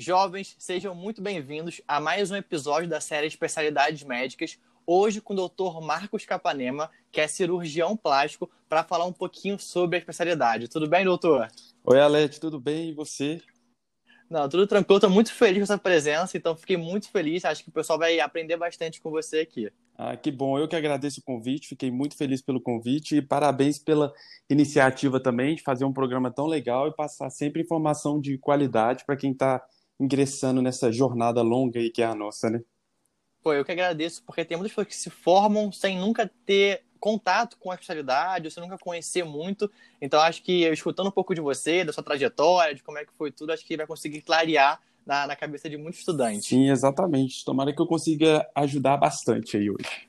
Jovens, sejam muito bem-vindos a mais um episódio da série Especialidades Médicas. Hoje com o Dr. Marcos Capanema, que é cirurgião plástico, para falar um pouquinho sobre a especialidade. Tudo bem, doutor? Oi, Alete, tudo bem? E você? Não, tudo tranquilo. Estou muito feliz com essa presença, então fiquei muito feliz. Acho que o pessoal vai aprender bastante com você aqui. Ah, que bom. Eu que agradeço o convite, fiquei muito feliz pelo convite e parabéns pela iniciativa também de fazer um programa tão legal e passar sempre informação de qualidade para quem está ingressando nessa jornada longa aí que é a nossa, né? Pô, eu que agradeço, porque tem muitas pessoas que se formam sem nunca ter contato com a especialidade, você nunca conhecer muito. Então, acho que escutando um pouco de você, da sua trajetória, de como é que foi tudo, acho que vai conseguir clarear na, na cabeça de muitos estudantes. Sim, exatamente. Tomara que eu consiga ajudar bastante aí hoje.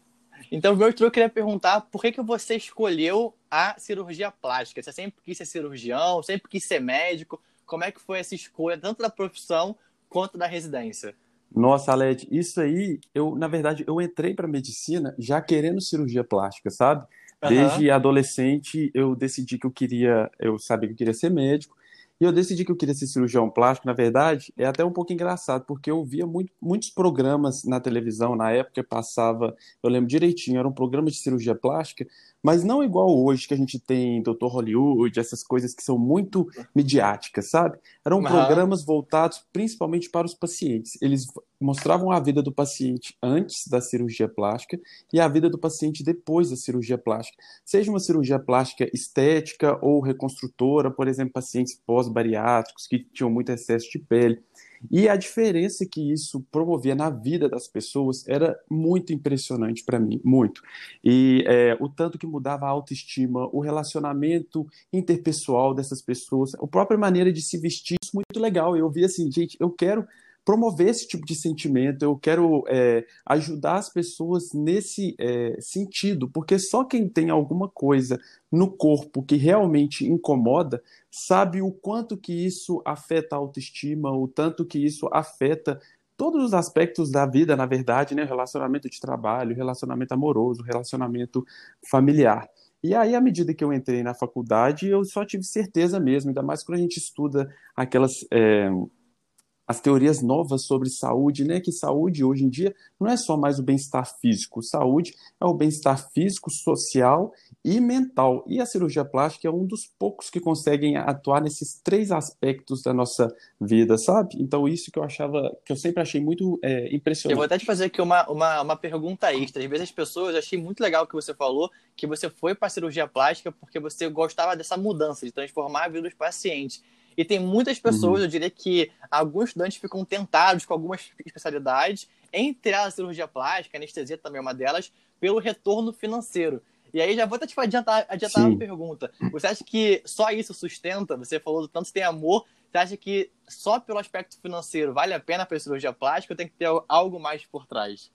Então, meu eu queria perguntar por que, que você escolheu a cirurgia plástica? Você sempre quis ser cirurgião, sempre quis ser médico? Como é que foi essa escolha, tanto da profissão quanto da residência? Nossa, Aled, isso aí, eu, na verdade, eu entrei para medicina já querendo cirurgia plástica, sabe? Desde uhum. adolescente, eu decidi que eu queria, eu sabia que eu queria ser médico, e eu decidi que eu queria ser cirurgião plástico, na verdade, é até um pouco engraçado, porque eu via muito, muitos programas na televisão, na época passava, eu lembro direitinho, era um programa de cirurgia plástica, mas não igual hoje que a gente tem Dr. Hollywood, essas coisas que são muito midiáticas, sabe? Eram uhum. programas voltados principalmente para os pacientes. Eles mostravam a vida do paciente antes da cirurgia plástica e a vida do paciente depois da cirurgia plástica. Seja uma cirurgia plástica estética ou reconstrutora, por exemplo, pacientes pós-bariátricos que tinham muito excesso de pele. E a diferença que isso promovia na vida das pessoas era muito impressionante para mim, muito. E é, o tanto que mudava a autoestima, o relacionamento interpessoal dessas pessoas, a própria maneira de se vestir, isso muito legal. Eu vi assim, gente, eu quero promover esse tipo de sentimento, eu quero é, ajudar as pessoas nesse é, sentido, porque só quem tem alguma coisa no corpo que realmente incomoda sabe o quanto que isso afeta a autoestima, o tanto que isso afeta todos os aspectos da vida, na verdade, né? Relacionamento de trabalho, relacionamento amoroso, relacionamento familiar. E aí, à medida que eu entrei na faculdade, eu só tive certeza mesmo, ainda mais quando a gente estuda aquelas. É as teorias novas sobre saúde, né? Que saúde hoje em dia não é só mais o bem-estar físico, saúde é o bem-estar físico, social e mental. E a cirurgia plástica é um dos poucos que conseguem atuar nesses três aspectos da nossa vida, sabe? Então, isso que eu achava, que eu sempre achei muito é, impressionante. Eu vou até te fazer aqui uma, uma, uma pergunta extra. Às vezes as pessoas, eu achei muito legal o que você falou, que você foi para a cirurgia plástica porque você gostava dessa mudança, de transformar a vida dos pacientes. E tem muitas pessoas, uhum. eu diria que alguns estudantes ficam tentados com algumas especialidades, entre a cirurgia plástica, anestesia também é uma delas, pelo retorno financeiro. E aí já vou até te adiantar, adiantar uma pergunta. Você acha que só isso sustenta? Você falou do tanto que tem amor. Você acha que só pelo aspecto financeiro vale a pena para a cirurgia plástica ou tem que ter algo mais por trás?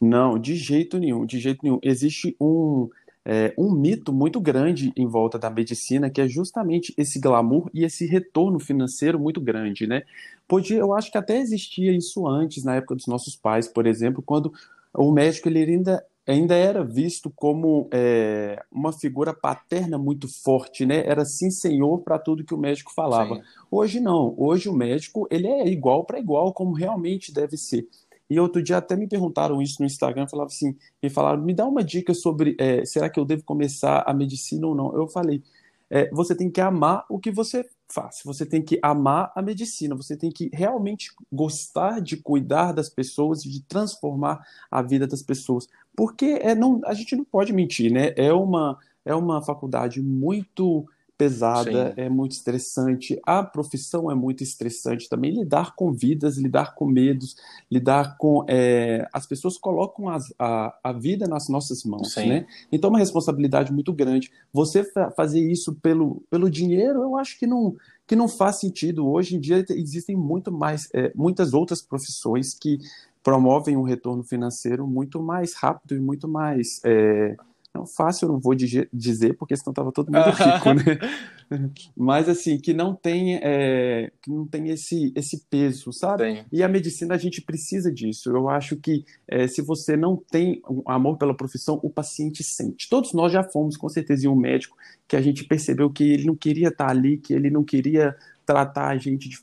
Não, de jeito nenhum, de jeito nenhum. Existe um, é, um mito muito grande em volta da medicina, que é justamente esse glamour e esse retorno financeiro muito grande, né? Podia, eu acho que até existia isso antes, na época dos nossos pais, por exemplo, quando o médico ele ainda, ainda era visto como é, uma figura paterna muito forte, né? Era sim senhor para tudo que o médico falava. Sim. Hoje não, hoje o médico ele é igual para igual, como realmente deve ser. E outro dia até me perguntaram isso no Instagram, falavam assim, me falaram, me dá uma dica sobre é, será que eu devo começar a medicina ou não? Eu falei, é, você tem que amar o que você faz, você tem que amar a medicina, você tem que realmente gostar de cuidar das pessoas e de transformar a vida das pessoas, porque é, não, a gente não pode mentir, né? É uma, é uma faculdade muito pesada, Sim. é muito estressante. A profissão é muito estressante também. Lidar com vidas, lidar com medos, lidar com. É, as pessoas colocam as, a, a vida nas nossas mãos, Sim. né? Então é uma responsabilidade muito grande. Você fazer isso pelo, pelo dinheiro, eu acho que não, que não faz sentido. Hoje em dia existem muito mais, é, muitas outras profissões que promovem um retorno financeiro muito mais rápido e muito mais. É, não fácil, eu não vou dizer, porque senão tava todo mundo rico, né? Mas assim, que não tem, é, que não tem esse, esse peso, sabe? Sim. E a medicina a gente precisa disso. Eu acho que é, se você não tem amor pela profissão, o paciente sente. Todos nós já fomos, com certeza, em um médico que a gente percebeu que ele não queria estar ali, que ele não queria tratar a gente de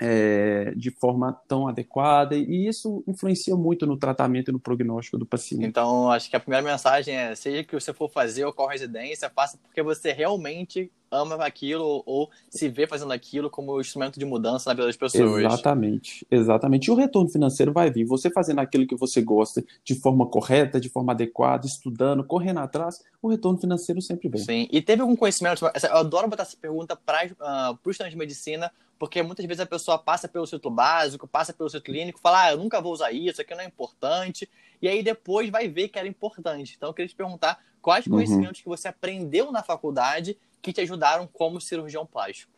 é, de forma tão adequada, e isso influencia muito no tratamento e no prognóstico do paciente. Então, acho que a primeira mensagem é: seja que você for fazer ou qual residência, faça porque você realmente ama aquilo ou se vê fazendo aquilo como instrumento de mudança na vida das pessoas. Exatamente, exatamente. E o retorno financeiro vai vir. Você fazendo aquilo que você gosta de forma correta, de forma adequada, estudando, correndo atrás, o retorno financeiro sempre vem. Sim. E teve algum conhecimento? Eu adoro botar essa pergunta para uh, ah, os estudantes de medicina, porque muitas vezes a pessoa passa pelo ciclo básico, passa pelo ciclo clínico, fala, ah, eu nunca vou usar isso, isso aqui não é importante, e aí depois vai ver que era importante. Então eu queria te perguntar quais uhum. conhecimentos que você aprendeu na faculdade que te ajudaram como cirurgião plástico.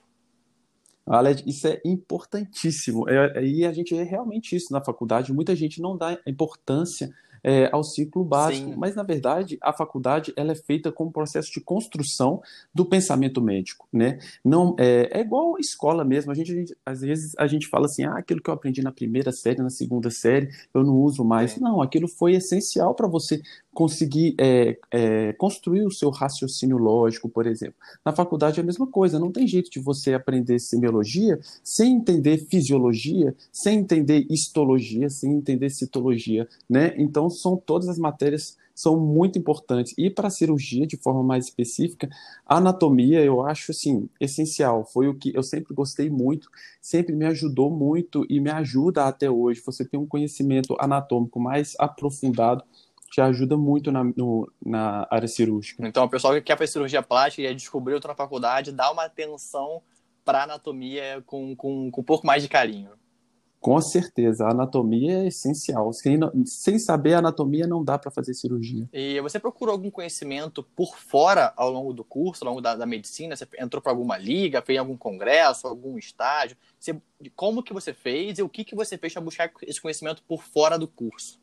Alex, isso é importantíssimo. É, e a gente é realmente isso na faculdade. Muita gente não dá importância é, ao ciclo básico. Sim. Mas, na verdade, a faculdade ela é feita como processo de construção do pensamento médico. Né? Não, é, é igual a escola mesmo. A gente, a gente, às vezes a gente fala assim, ah, aquilo que eu aprendi na primeira série, na segunda série, eu não uso mais. É. Não, aquilo foi essencial para você conseguir é, é, construir o seu raciocínio lógico, por exemplo. Na faculdade é a mesma coisa, não tem jeito de você aprender semiologia sem entender fisiologia, sem entender histologia, sem entender citologia, né? Então são todas as matérias são muito importantes. E para a cirurgia, de forma mais específica, a anatomia eu acho assim essencial. Foi o que eu sempre gostei muito, sempre me ajudou muito e me ajuda até hoje. Você tem um conhecimento anatômico mais aprofundado te ajuda muito na, no, na área cirúrgica. Então, o pessoal que quer fazer cirurgia plástica e descobrir outra faculdade, dá uma atenção para anatomia com, com, com um pouco mais de carinho. Com certeza, a anatomia é essencial. Sem, sem saber a anatomia, não dá para fazer cirurgia. E você procurou algum conhecimento por fora ao longo do curso, ao longo da, da medicina? Você entrou para alguma liga, fez algum congresso, algum estágio? Você, como que você fez e o que, que você fez para buscar esse conhecimento por fora do curso?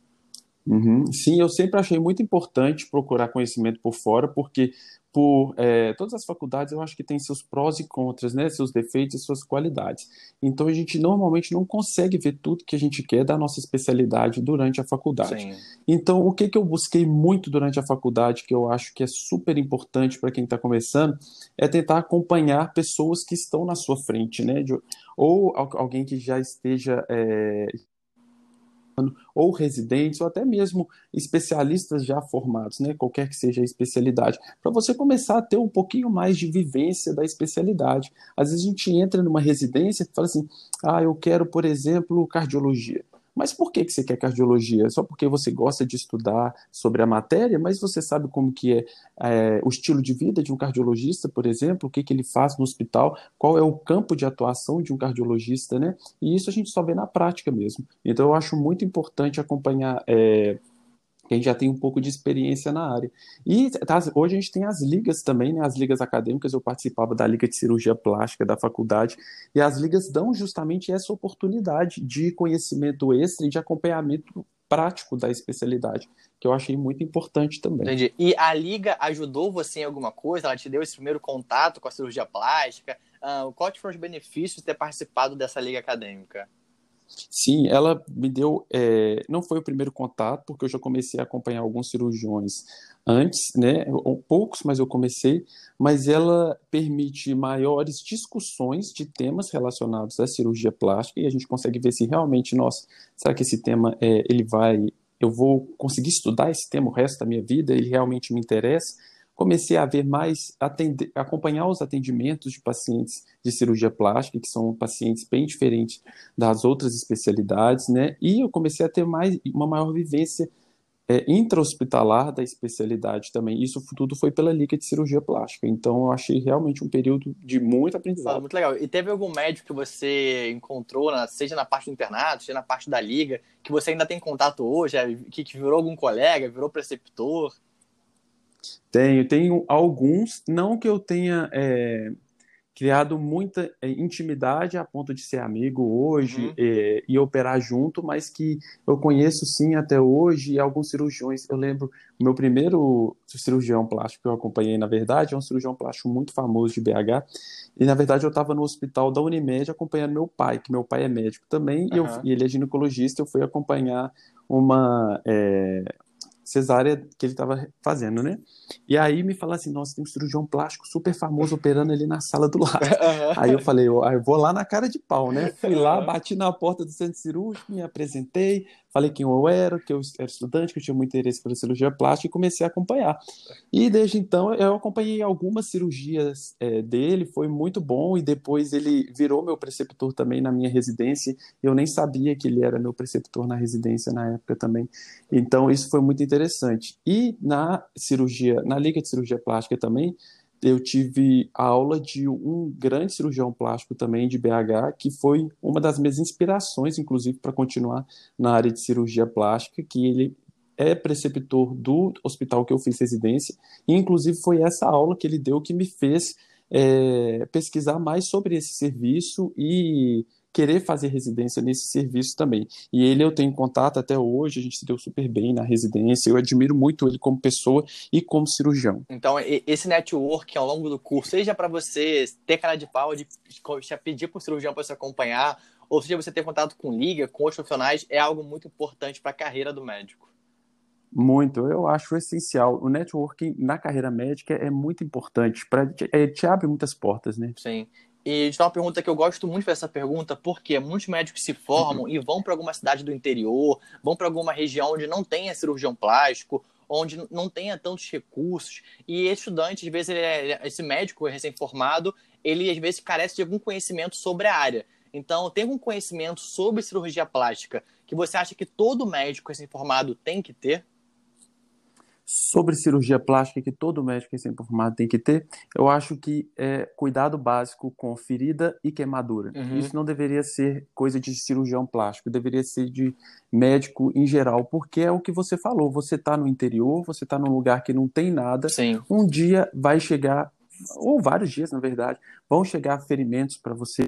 Uhum. Sim, eu sempre achei muito importante procurar conhecimento por fora, porque por é, todas as faculdades eu acho que tem seus prós e contras, né, seus defeitos e suas qualidades. Então a gente normalmente não consegue ver tudo que a gente quer da nossa especialidade durante a faculdade. Sim. Então o que, que eu busquei muito durante a faculdade, que eu acho que é super importante para quem está começando, é tentar acompanhar pessoas que estão na sua frente, né, de, ou alguém que já esteja é, ou residentes, ou até mesmo especialistas já formados, né, qualquer que seja a especialidade, para você começar a ter um pouquinho mais de vivência da especialidade. Às vezes a gente entra numa residência e fala assim: ah, eu quero, por exemplo, cardiologia. Mas por que, que você quer cardiologia? Só porque você gosta de estudar sobre a matéria, mas você sabe como que é, é o estilo de vida de um cardiologista, por exemplo, o que, que ele faz no hospital, qual é o campo de atuação de um cardiologista, né? E isso a gente só vê na prática mesmo. Então eu acho muito importante acompanhar. É, que a gente já tem um pouco de experiência na área. E tá, hoje a gente tem as ligas também, né, as ligas acadêmicas, eu participava da Liga de Cirurgia Plástica da faculdade, e as ligas dão justamente essa oportunidade de conhecimento extra e de acompanhamento prático da especialidade, que eu achei muito importante também. Entendi. E a liga ajudou você em alguma coisa? Ela te deu esse primeiro contato com a cirurgia plástica? Uh, quais foram os benefícios de ter participado dessa liga acadêmica? Sim, ela me deu. É, não foi o primeiro contato, porque eu já comecei a acompanhar alguns cirurgiões antes, né? Poucos, mas eu comecei. Mas ela permite maiores discussões de temas relacionados à cirurgia plástica e a gente consegue ver se realmente, nossa, será que esse tema é, ele vai. Eu vou conseguir estudar esse tema o resto da minha vida? Ele realmente me interessa? Comecei a ver mais, atender, acompanhar os atendimentos de pacientes de cirurgia plástica, que são pacientes bem diferentes das outras especialidades, né? E eu comecei a ter mais, uma maior vivência é, intra-hospitalar da especialidade também. Isso tudo foi pela Liga de Cirurgia Plástica. Então, eu achei realmente um período de muito aprendizado. muito legal. E teve algum médico que você encontrou, seja na parte do internato, seja na parte da Liga, que você ainda tem contato hoje, é, que virou algum colega, virou preceptor? Tenho, tenho alguns, não que eu tenha é, criado muita é, intimidade a ponto de ser amigo hoje uhum. é, e operar junto, mas que eu conheço sim até hoje e alguns cirurgiões. Eu lembro, o meu primeiro cirurgião plástico que eu acompanhei, na verdade, é um cirurgião plástico muito famoso de BH. E na verdade eu estava no hospital da Unimed acompanhando meu pai, que meu pai é médico também, uhum. e, eu, e, ele é ginecologista. Eu fui acompanhar uma. É, cesárea que ele estava fazendo, né? E aí me fala assim, nossa, tem um cirurgião plástico super famoso operando ali na sala do lado. aí eu falei, eu, eu vou lá na cara de pau, né? Fui lá, bati na porta do centro cirúrgico, me apresentei, falei quem eu era, que eu era estudante, que eu tinha muito interesse pela cirurgia plástica e comecei a acompanhar. E desde então eu acompanhei algumas cirurgias é, dele, foi muito bom e depois ele virou meu preceptor também na minha residência. Eu nem sabia que ele era meu preceptor na residência na época também. Então isso foi muito interessante. E na cirurgia, na liga de cirurgia plástica também, eu tive aula de um grande cirurgião plástico também de BH, que foi uma das minhas inspirações, inclusive, para continuar na área de cirurgia plástica, que ele é preceptor do hospital que eu fiz residência, e inclusive foi essa aula que ele deu que me fez é, pesquisar mais sobre esse serviço e querer fazer residência nesse serviço também. E ele eu tenho contato até hoje, a gente se deu super bem na residência, eu admiro muito ele como pessoa e como cirurgião. Então, esse network ao longo do curso, seja para você ter cara de pau, de pedir para o cirurgião para se acompanhar, ou seja, você ter contato com liga, com os profissionais, é algo muito importante para a carreira do médico. Muito, eu acho essencial. O networking na carreira médica é muito importante, para é, te abre muitas portas, né? Sim. E de uma pergunta que eu gosto muito dessa pergunta, porque muitos médicos se formam uhum. e vão para alguma cidade do interior, vão para alguma região onde não tenha cirurgião plástico, onde não tenha tantos recursos. E esse estudante, às vezes, é, esse médico recém-formado, ele às vezes carece de algum conhecimento sobre a área. Então, tem um conhecimento sobre cirurgia plástica que você acha que todo médico recém-formado tem que ter? Sobre cirurgia plástica que todo médico recém-formado tem que ter, eu acho que é cuidado básico com ferida e queimadura. Uhum. Isso não deveria ser coisa de cirurgião plástico, deveria ser de médico em geral, porque é o que você falou, você está no interior, você está num lugar que não tem nada, Sim. um dia vai chegar, ou vários dias na verdade, vão chegar ferimentos para você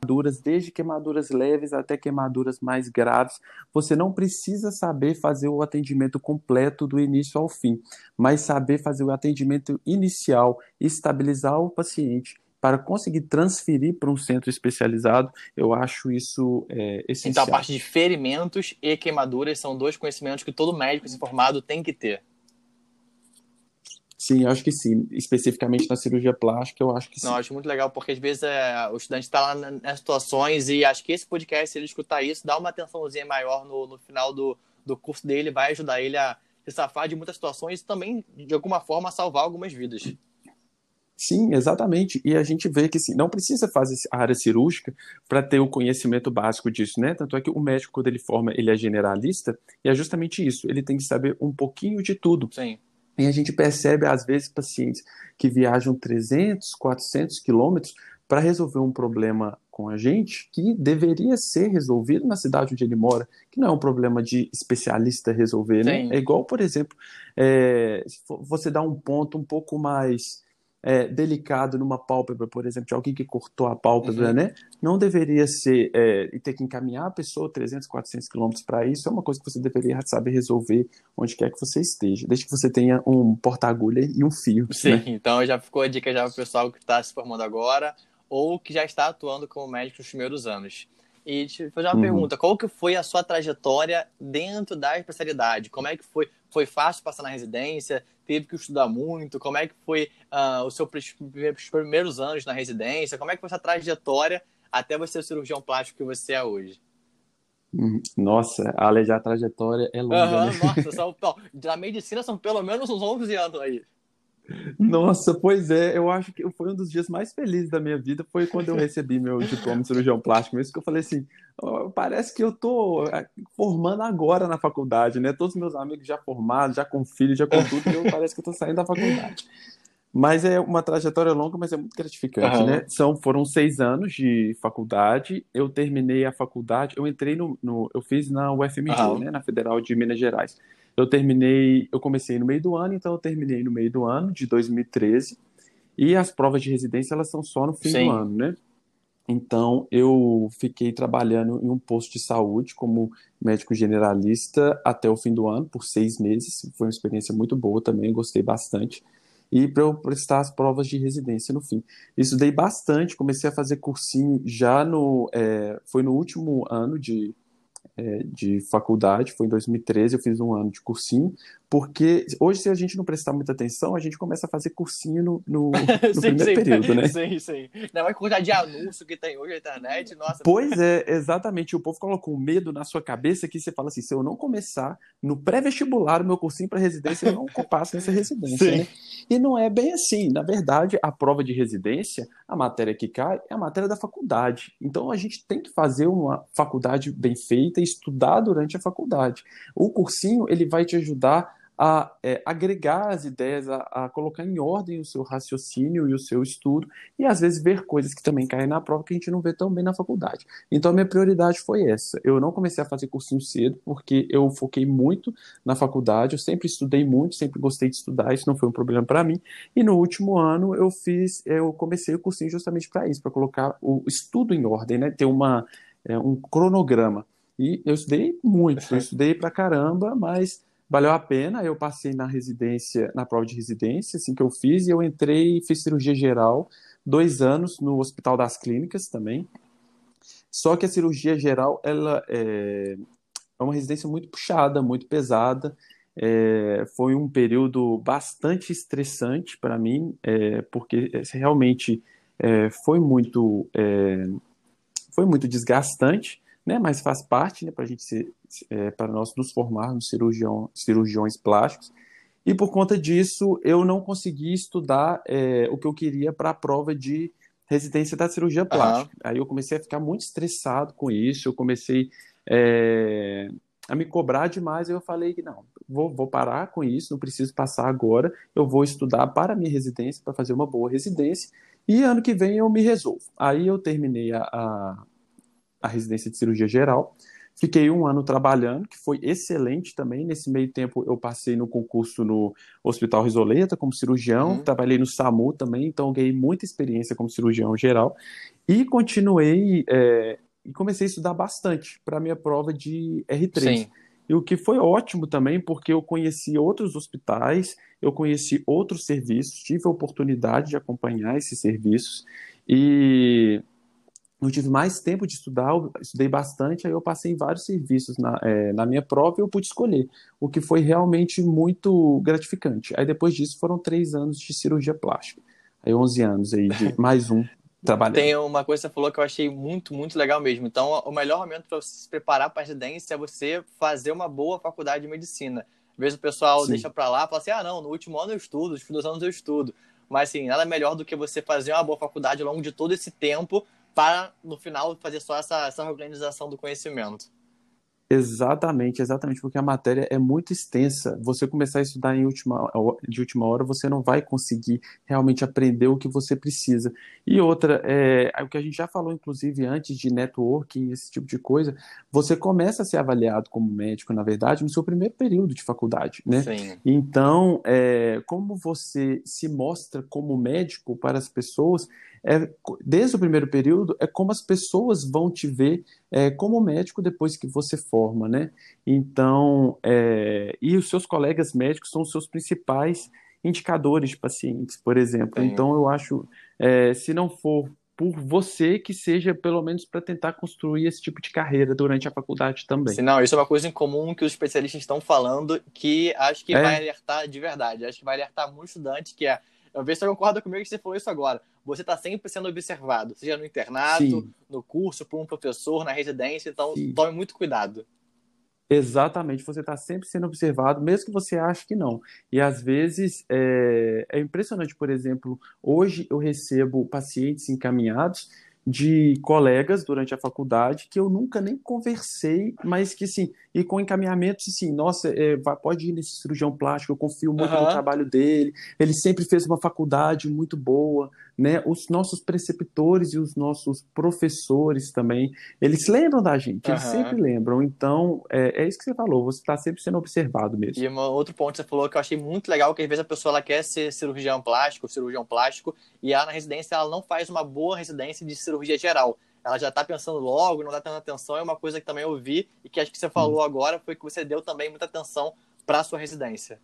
queimaduras, desde queimaduras leves até queimaduras mais graves. Você não precisa saber fazer o atendimento completo do início ao fim, mas saber fazer o atendimento inicial, estabilizar o paciente para conseguir transferir para um centro especializado, eu acho isso é, essencial. Então, a parte de ferimentos e queimaduras são dois conhecimentos que todo médico informado tem que ter. Sim, acho que sim. Especificamente na cirurgia plástica, eu acho que sim. Não, acho muito legal, porque às vezes é, o estudante está lá nas situações e acho que esse podcast, se ele escutar isso, dá uma atençãozinha maior no, no final do, do curso dele, vai ajudar ele a se safar de muitas situações e também, de alguma forma, salvar algumas vidas. Sim, exatamente. E a gente vê que assim, não precisa fazer a área cirúrgica para ter o conhecimento básico disso, né? Tanto é que o médico, quando ele forma, ele é generalista, e é justamente isso. Ele tem que saber um pouquinho de tudo. Sim. E a gente percebe, às vezes, pacientes que viajam 300, 400 quilômetros para resolver um problema com a gente que deveria ser resolvido na cidade onde ele mora, que não é um problema de especialista resolver, né? É igual, por exemplo, é, você dá um ponto um pouco mais é, delicado numa pálpebra, por exemplo, de alguém que cortou a pálpebra, uhum. né? Não deveria ser é, e ter que encaminhar a pessoa 300, 400 quilômetros para isso. É uma coisa que você deveria saber resolver onde quer que você esteja, desde que você tenha um porta-agulha e um fio. Sim, né? então já ficou a dica já para o pessoal que está se formando agora ou que já está atuando como médico nos primeiros anos. E te fazer uma uhum. pergunta, qual que foi a sua trajetória dentro da especialidade? Como é que foi? Foi fácil passar na residência? Teve que estudar muito? Como é que foi uh, os seus primeiros anos na residência? Como é que foi essa trajetória até você ser o cirurgião plástico que você é hoje? Uhum. Nossa, a a trajetória é longa. Uhum, né? Nossa, são, da medicina são pelo menos uns 11 anos aí. Nossa, pois é, eu acho que foi um dos dias mais felizes da minha vida, foi quando eu recebi meu diploma de cirurgião plástico, mesmo que eu falei assim, parece que eu tô é, formando agora na faculdade, né? Todos os meus amigos já formados, já com filho, já com tudo, e eu parece que eu tô saindo da faculdade. Mas é uma trajetória longa, mas é muito gratificante, uhum. né? São, foram seis anos de faculdade. Eu terminei a faculdade, eu entrei no, no eu fiz na UFMG, uhum. né? Na Federal de Minas Gerais. Eu terminei, eu comecei no meio do ano, então eu terminei no meio do ano de 2013. E as provas de residência elas são só no fim Sim. do ano, né? Então eu fiquei trabalhando em um posto de saúde como médico generalista até o fim do ano por seis meses. Foi uma experiência muito boa também, gostei bastante. E para eu prestar as provas de residência no fim. Estudei bastante, comecei a fazer cursinho já no. É, foi no último ano de, de faculdade, foi em 2013, eu fiz um ano de cursinho, porque hoje, se a gente não prestar muita atenção, a gente começa a fazer cursinho no, no, no sim, primeiro sim, período, né? Sim, sim. Não é quantidade de anúncio que tem hoje na internet, nossa. Pois é, exatamente. O povo colocou medo na sua cabeça que você fala assim: se eu não começar no pré-vestibular o meu cursinho para residência, eu não passo nessa residência, né? E não é bem assim. Na verdade, a prova de residência, a matéria que cai é a matéria da faculdade. Então a gente tem que fazer uma faculdade bem feita e estudar durante a faculdade. O cursinho, ele vai te ajudar a é, agregar as ideias, a, a, colocar em ordem o seu raciocínio e o seu estudo, e às vezes ver coisas que também caem na prova que a gente não vê tão bem na faculdade. Então a minha prioridade foi essa. Eu não comecei a fazer cursinho cedo, porque eu foquei muito na faculdade, eu sempre estudei muito, sempre gostei de estudar, isso não foi um problema para mim. E no último ano eu fiz, eu comecei o cursinho justamente para isso, para colocar o estudo em ordem, né? Ter uma, é, um cronograma. E eu estudei muito, eu estudei pra caramba, mas valeu a pena. Eu passei na residência, na prova de residência, assim que eu fiz, e eu entrei e fiz cirurgia geral, dois anos no Hospital das Clínicas também. Só que a cirurgia geral, ela é, é uma residência muito puxada, muito pesada. É, foi um período bastante estressante para mim, é, porque realmente é, foi muito é, foi muito desgastante né? Mas faz parte, né? Para gente ser, é, para nós nos formarmos cirurgião, cirurgiões plásticos. E por conta disso, eu não consegui estudar é, o que eu queria para a prova de residência da cirurgia plástica. Uhum. Aí eu comecei a ficar muito estressado com isso, eu comecei é, a me cobrar demais. Eu falei que não, vou, vou parar com isso, não preciso passar agora, eu vou estudar para a minha residência, para fazer uma boa residência. E ano que vem eu me resolvo. Aí eu terminei a, a, a residência de cirurgia geral. Fiquei um ano trabalhando, que foi excelente também. Nesse meio tempo, eu passei no concurso no Hospital Risoleta como cirurgião, uhum. trabalhei no SAMU também, então ganhei muita experiência como cirurgião geral. E continuei é, e comecei a estudar bastante para a minha prova de R3. Sim. E o que foi ótimo também, porque eu conheci outros hospitais, eu conheci outros serviços, tive a oportunidade de acompanhar esses serviços. E eu tive mais tempo de estudar, eu estudei bastante, aí eu passei em vários serviços na, é, na minha prova e eu pude escolher, o que foi realmente muito gratificante. Aí depois disso foram três anos de cirurgia plástica, aí 11 anos aí de mais um trabalho. Tem uma coisa que você falou que eu achei muito, muito legal mesmo. Então, o melhor momento para você se preparar para a residência é você fazer uma boa faculdade de medicina. Às vezes o pessoal Sim. deixa para lá e fala assim, ah, não, no último ano eu estudo, nos últimos anos eu estudo. Mas, assim, nada melhor do que você fazer uma boa faculdade ao longo de todo esse tempo para no final fazer só essa, essa organização do conhecimento. Exatamente, exatamente, porque a matéria é muito extensa. Você começar a estudar em última, de última hora, você não vai conseguir realmente aprender o que você precisa. E outra, é, é, o que a gente já falou, inclusive, antes de networking, esse tipo de coisa, você começa a ser avaliado como médico, na verdade, no seu primeiro período de faculdade, né? Sim. Então, é, como você se mostra como médico para as pessoas, é, desde o primeiro período, é como as pessoas vão te ver é, como médico depois que você forma, né? Então, é, e os seus colegas médicos são os seus principais indicadores de pacientes, por exemplo. Então, eu acho, é, se não for por você, que seja pelo menos para tentar construir esse tipo de carreira durante a faculdade também. Sim, não, isso é uma coisa em comum que os especialistas estão falando que acho que é. vai alertar de verdade. Acho que vai alertar muito estudante que é eu vejo se você concorda comigo que você falou isso agora. Você está sempre sendo observado, seja no internato, Sim. no curso, por um professor, na residência, então Sim. tome muito cuidado. Exatamente, você está sempre sendo observado, mesmo que você ache que não. E às vezes é, é impressionante, por exemplo, hoje eu recebo pacientes encaminhados de colegas durante a faculdade que eu nunca nem conversei, mas que sim, e com encaminhamento, sim, nossa, é, pode ir nesse cirurgião plástico, eu confio muito uhum. no trabalho dele, ele sempre fez uma faculdade muito boa, né? Os nossos preceptores e os nossos professores também, eles lembram da gente, uhum. eles sempre lembram. Então, é, é isso que você falou, você está sempre sendo observado mesmo. E um outro ponto que você falou que eu achei muito legal, que às vezes a pessoa ela quer ser cirurgião plástico, cirurgião plástico, e ela na residência ela não faz uma boa residência de cirurgia geral. Ela já está pensando logo, não está tendo atenção, é uma coisa que também eu vi e que acho que você falou hum. agora foi que você deu também muita atenção para a sua residência.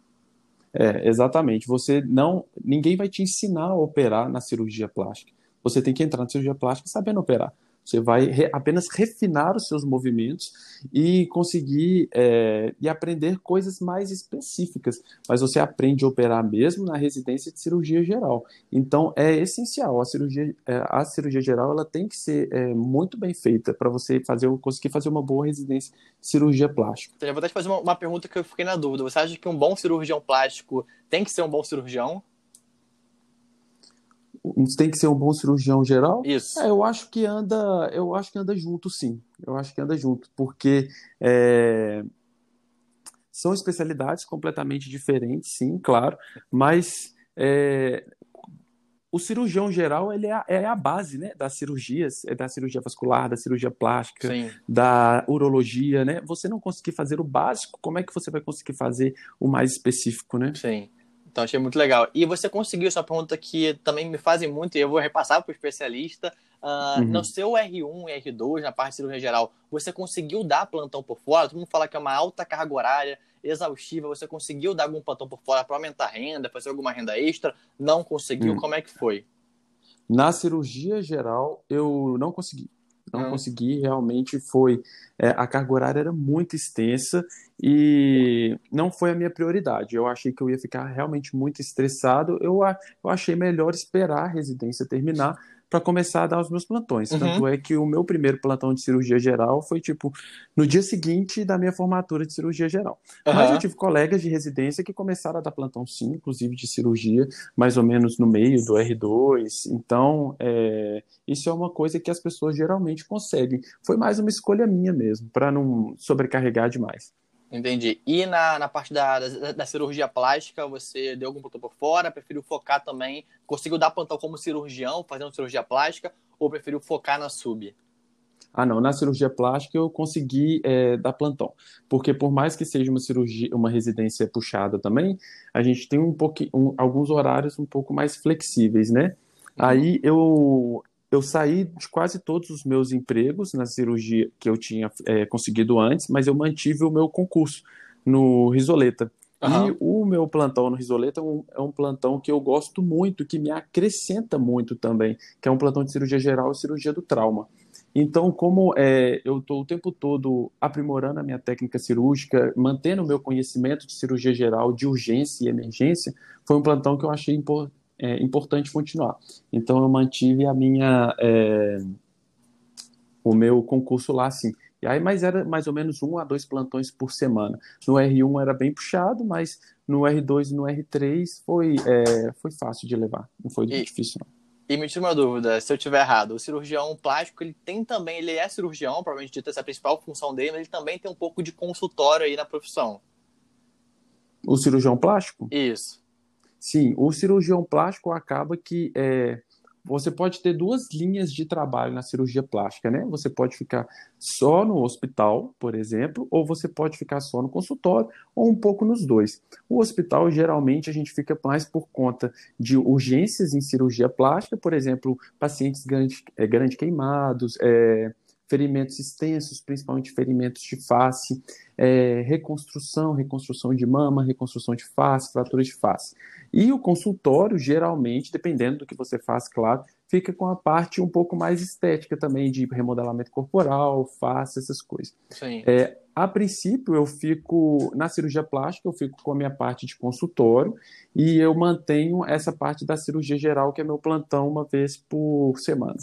É, exatamente. Você não, ninguém vai te ensinar a operar na cirurgia plástica. Você tem que entrar na cirurgia plástica sabendo operar. Você vai re, apenas refinar os seus movimentos e conseguir é, e aprender coisas mais específicas. Mas você aprende a operar mesmo na residência de cirurgia geral. Então é essencial. A cirurgia, é, a cirurgia geral ela tem que ser é, muito bem feita para você fazer, conseguir fazer uma boa residência de cirurgia plástica. Eu vou te fazer uma, uma pergunta que eu fiquei na dúvida. Você acha que um bom cirurgião plástico tem que ser um bom cirurgião? Tem que ser um bom cirurgião geral? Isso. É, eu acho que anda, eu acho que anda junto, sim. Eu acho que anda junto, porque é, são especialidades completamente diferentes, sim, claro, mas é, o cirurgião geral ele é, é, a base, né, das cirurgias, é da cirurgia vascular, da cirurgia plástica, sim. da urologia, né? Você não conseguir fazer o básico, como é que você vai conseguir fazer o mais específico, né? Sim. Então achei muito legal. E você conseguiu essa pergunta que também me fazem muito e eu vou repassar para o especialista. Uh, uhum. No seu R1 e R2, na parte de cirurgia geral, você conseguiu dar plantão por fora? Todo mundo fala que é uma alta carga horária, exaustiva. Você conseguiu dar algum plantão por fora para aumentar a renda, fazer alguma renda extra? Não conseguiu? Uhum. Como é que foi? Na cirurgia geral, eu não consegui não hum. consegui, realmente foi. É, a carga horária era muito extensa e não foi a minha prioridade. Eu achei que eu ia ficar realmente muito estressado. Eu, eu achei melhor esperar a residência terminar para começar a dar os meus plantões. Uhum. Tanto é que o meu primeiro plantão de cirurgia geral foi tipo no dia seguinte da minha formatura de cirurgia geral. Uhum. Mas eu tive colegas de residência que começaram a dar plantão sim, inclusive de cirurgia, mais ou menos no meio do R2. Então, é, isso é uma coisa que as pessoas geralmente conseguem. Foi mais uma escolha minha mesmo, para não sobrecarregar demais. Entendi. E na, na parte da, da, da, cirurgia plástica, você deu algum plantão por fora? Preferiu focar também? Conseguiu dar plantão como cirurgião, fazendo cirurgia plástica? Ou preferiu focar na sub? Ah, não. Na cirurgia plástica eu consegui é, dar plantão. Porque por mais que seja uma cirurgia, uma residência puxada também, a gente tem um pouquinho, um, alguns horários um pouco mais flexíveis, né? Uhum. Aí eu eu saí de quase todos os meus empregos na cirurgia que eu tinha é, conseguido antes, mas eu mantive o meu concurso no Risoleta. Uhum. E o meu plantão no Risoleta é um, é um, plantão que eu gosto muito, que me acrescenta muito também, que é um plantão de cirurgia geral e cirurgia do trauma. Então, como é, eu estou o tempo todo aprimorando a minha técnica cirúrgica, mantendo o meu conhecimento de cirurgia geral, de urgência e emergência, foi um plantão que eu achei importante é importante continuar. Então eu mantive a minha é, o meu concurso lá assim. E aí, mas era mais ou menos um a dois plantões por semana. No R1 era bem puxado, mas no R2 e no R3 foi, é, foi fácil de levar. Não foi e, difícil, não. E me tira uma dúvida, se eu estiver errado, o cirurgião plástico, ele tem também, ele é cirurgião, provavelmente dita essa é a principal função dele, mas ele também tem um pouco de consultório aí na profissão. O cirurgião plástico? Isso. Sim, o cirurgião plástico acaba que é, você pode ter duas linhas de trabalho na cirurgia plástica, né? Você pode ficar só no hospital, por exemplo, ou você pode ficar só no consultório, ou um pouco nos dois. O hospital, geralmente, a gente fica mais por conta de urgências em cirurgia plástica, por exemplo, pacientes grandes, é, grande queimados, é, ferimentos extensos, principalmente ferimentos de face, é, reconstrução, reconstrução de mama, reconstrução de face, fratura de face. E o consultório, geralmente, dependendo do que você faz, claro, fica com a parte um pouco mais estética também, de remodelamento corporal, face, essas coisas. Sim. É, a princípio, eu fico na cirurgia plástica, eu fico com a minha parte de consultório e eu mantenho essa parte da cirurgia geral, que é meu plantão uma vez por semana.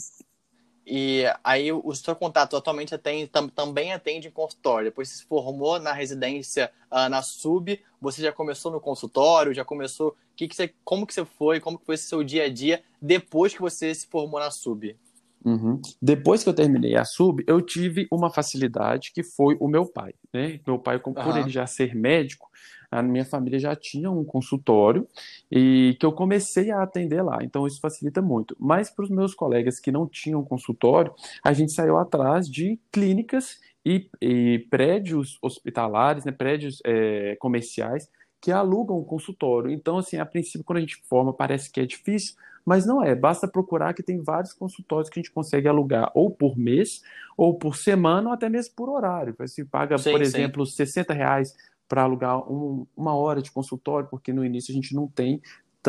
E aí o seu contato atualmente atende, tam, também atende em consultório. Depois você se formou na residência uh, na SUB, você já começou no consultório, já começou. Que que você, como que você foi? Como que foi esse seu dia a dia depois que você se formou na SUB? Uhum. Depois que eu terminei a SUB, eu tive uma facilidade que foi o meu pai. Né? Meu pai, por uhum. ele já ser médico, a minha família já tinha um consultório e que eu comecei a atender lá, então isso facilita muito. Mas para os meus colegas que não tinham consultório, a gente saiu atrás de clínicas e, e prédios hospitalares, né, prédios é, comerciais que alugam o consultório. Então, assim, a princípio, quando a gente forma, parece que é difícil, mas não é. Basta procurar que tem vários consultórios que a gente consegue alugar ou por mês, ou por semana, ou até mesmo por horário. Você paga, sim, por exemplo, sim. 60 reais para alugar um, uma hora de consultório, porque no início a gente não tem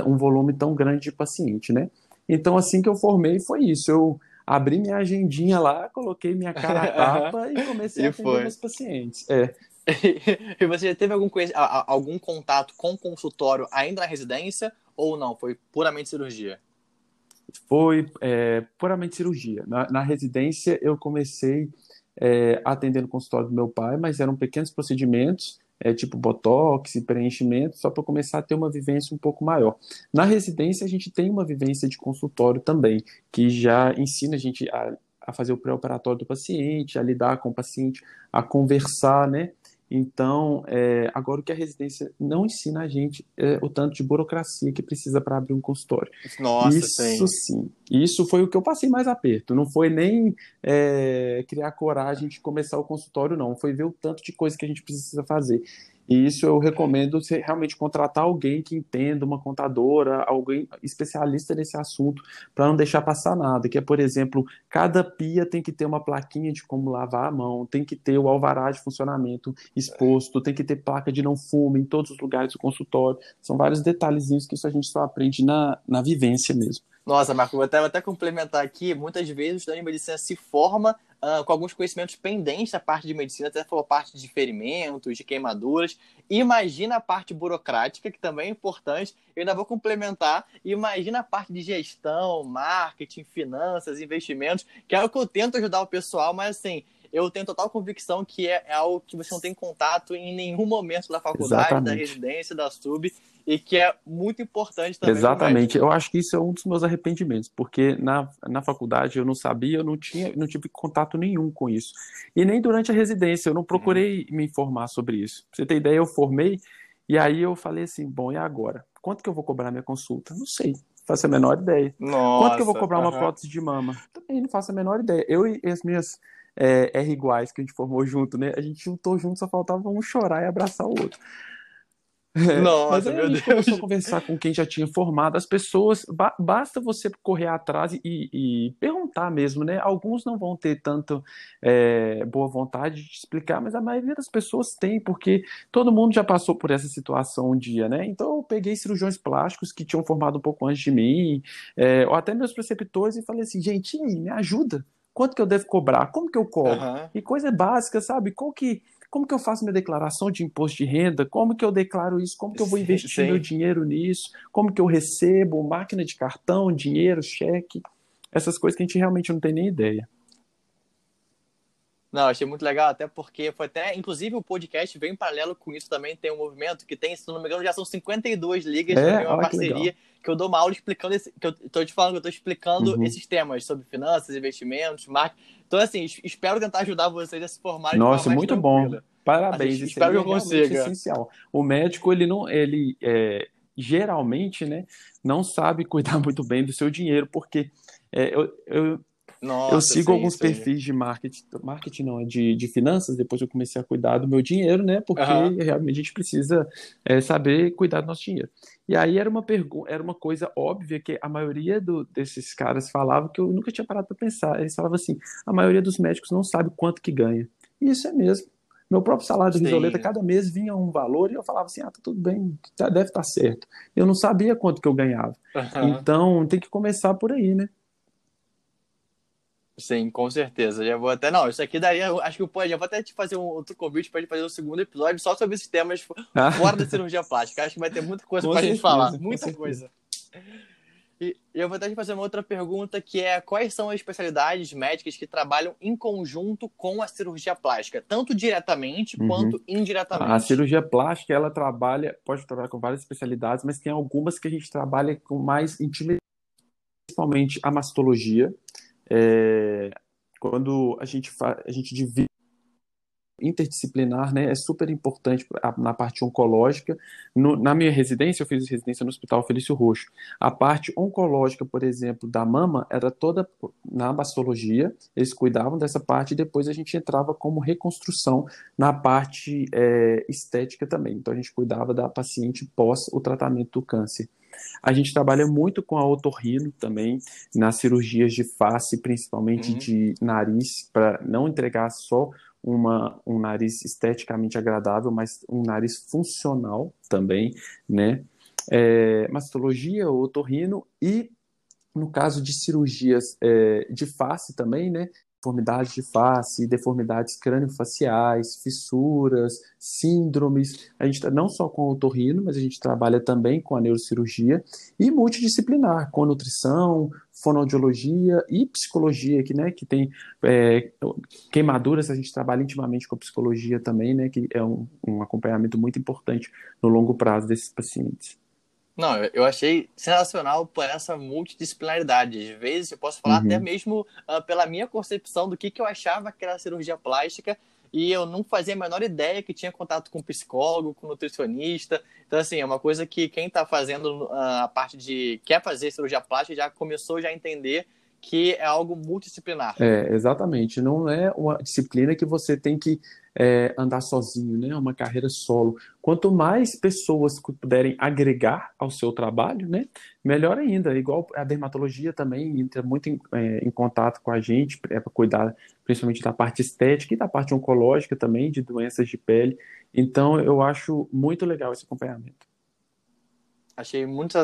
um volume tão grande de paciente, né? Então, assim que eu formei, foi isso. Eu abri minha agendinha lá, coloquei minha cara a tapa e comecei e a atender foi. meus pacientes. É. e você já teve algum, algum contato com consultório ainda na residência ou não? Foi puramente cirurgia? Foi é, puramente cirurgia. Na, na, residência eu comecei é, atendendo o consultório do meu pai, mas eram pequenos procedimentos é, tipo botox e preenchimento, só para começar a ter uma vivência um pouco maior. Na residência, a gente tem uma vivência de consultório também, que já ensina a gente a, a fazer o pré-operatório do paciente, a lidar com o paciente, a conversar, né? Então, é, agora o que a residência não ensina a gente é o tanto de burocracia que precisa para abrir um consultório. Nossa, isso sim. Isso foi o que eu passei mais aperto. Não foi nem é, criar coragem de começar o consultório, não. Foi ver o tanto de coisa que a gente precisa fazer. E isso eu recomendo você realmente contratar alguém que entenda, uma contadora, alguém especialista nesse assunto, para não deixar passar nada. Que é, por exemplo, cada pia tem que ter uma plaquinha de como lavar a mão, tem que ter o alvará de funcionamento exposto, tem que ter placa de não fumo em todos os lugares do consultório. São vários detalhezinhos que isso a gente só aprende na, na vivência mesmo. Nossa, Marco, vou até, vou até complementar aqui. Muitas vezes o estudante de medicina se forma uh, com alguns conhecimentos pendentes da parte de medicina, até falou parte de ferimentos, de queimaduras. Imagina a parte burocrática, que também é importante. Eu ainda vou complementar. Imagina a parte de gestão, marketing, finanças, investimentos, que é o que eu tento ajudar o pessoal, mas assim, eu tenho total convicção que é, é algo que você não tem contato em nenhum momento da faculdade, Exatamente. da residência, da sub e que é muito importante também. Exatamente. Eu acho que isso é um dos meus arrependimentos, porque na, na faculdade eu não sabia, eu não tinha, não tive contato nenhum com isso. E nem durante a residência, eu não procurei uhum. me informar sobre isso. Pra você ter ideia, eu formei e aí eu falei assim, bom, e agora? Quanto que eu vou cobrar minha consulta? Não sei. Faço a menor ideia. Nossa, Quanto que eu vou cobrar uma prótese de mama? Também não faço a menor ideia. Eu e as minhas é, R iguais que a gente formou junto, né? A gente juntou junto, só faltava um chorar e abraçar o outro. Nossa, meu Deus. começou a conversar com quem já tinha formado. As pessoas, ba basta você correr atrás e, e, perguntar mesmo, né? Alguns não vão ter tanto é, boa vontade de explicar, mas a maioria das pessoas tem, porque todo mundo já passou por essa situação um dia, né? Então eu peguei cirurgiões plásticos que tinham formado um pouco antes de mim, é, ou até meus preceptores, e falei assim, gente, aí, me ajuda. Quanto que eu devo cobrar? Como que eu cobro? Uhum. E coisa básica, sabe? Qual que como que eu faço minha declaração de imposto de renda? Como que eu declaro isso? Como que eu vou investir sim, meu dinheiro nisso? Como que eu recebo? Máquina de cartão, dinheiro, cheque? Essas coisas que a gente realmente não tem nem ideia. Não, achei muito legal, até porque foi até, inclusive o podcast vem em paralelo com isso também, tem um movimento que tem, se não me engano, já são 52 ligas, é, uma parceria que, que, eu dou uma aula explicando, esse, que eu tô te falando que eu tô explicando uhum. esses temas sobre finanças, investimentos, marketing. Então, assim, espero tentar ajudar vocês a se formarem. Nossa, muito bom. Parabéns, assim, espero que eu consiga. essencial. O médico, ele não, ele é, geralmente, né, não sabe cuidar muito bem do seu dinheiro, porque é, eu, eu nossa, eu sigo sim, alguns sim. perfis de marketing, marketing não, é de, de finanças, depois eu comecei a cuidar do meu dinheiro, né? Porque uhum. realmente a gente precisa é, saber cuidar do nosso dinheiro. E aí era uma pergunta, era uma coisa óbvia que a maioria do, desses caras falava que eu nunca tinha parado para pensar. Eles falavam assim: a maioria dos médicos não sabe quanto que ganha. E isso é mesmo. Meu próprio salário de risoleta, cada mês vinha um valor e eu falava assim: ah, tá tudo bem, tá, deve estar tá certo. Eu não sabia quanto que eu ganhava. Uhum. Então tem que começar por aí, né? Sim, com certeza. Já vou até. Não, isso aqui daria. Acho que pode. Já vou até te fazer um outro convite para gente fazer um segundo episódio só sobre esses temas ah. fora da cirurgia plástica. Acho que vai ter muita coisa para a gente falar. Muita coisa. E eu vou até te fazer uma outra pergunta que é quais são as especialidades médicas que trabalham em conjunto com a cirurgia plástica, tanto diretamente uhum. quanto indiretamente? A cirurgia plástica ela trabalha, pode trabalhar com várias especialidades, mas tem algumas que a gente trabalha com mais intimidade, principalmente a mastologia, é, quando a gente, a gente divide interdisciplinar, né, é super importante na parte oncológica. No, na minha residência, eu fiz residência no Hospital Felício Roxo. A parte oncológica, por exemplo, da mama, era toda na bastologia, eles cuidavam dessa parte e depois a gente entrava como reconstrução na parte é, estética também. Então a gente cuidava da paciente pós o tratamento do câncer. A gente trabalha muito com a otorrino também, nas cirurgias de face, principalmente uhum. de nariz, para não entregar só uma, um nariz esteticamente agradável, mas um nariz funcional também, né? É, mastologia, otorrino e no caso de cirurgias é, de face também, né? Deformidades de face, deformidades crâniofaciais, fissuras, síndromes. A gente tá não só com o otorrino, mas a gente trabalha também com a neurocirurgia e multidisciplinar, com nutrição, fonoaudiologia e psicologia, que, né, que tem é, queimaduras, a gente trabalha intimamente com psicologia também, né, que é um, um acompanhamento muito importante no longo prazo desses pacientes. Não, eu achei sensacional por essa multidisciplinaridade. Às vezes eu posso falar uhum. até mesmo uh, pela minha concepção do que, que eu achava que era cirurgia plástica e eu não fazia a menor ideia que tinha contato com psicólogo, com nutricionista. Então, assim, é uma coisa que quem está fazendo uh, a parte de quer fazer cirurgia plástica já começou já a entender que é algo multidisciplinar. É, exatamente. Não é uma disciplina que você tem que é, andar sozinho, né? Uma carreira solo. Quanto mais pessoas puderem agregar ao seu trabalho, né? Melhor ainda. Igual a dermatologia também entra muito em, é, em contato com a gente é, para cuidar principalmente da parte estética e da parte oncológica também, de doenças de pele. Então, eu acho muito legal esse acompanhamento. Achei muito,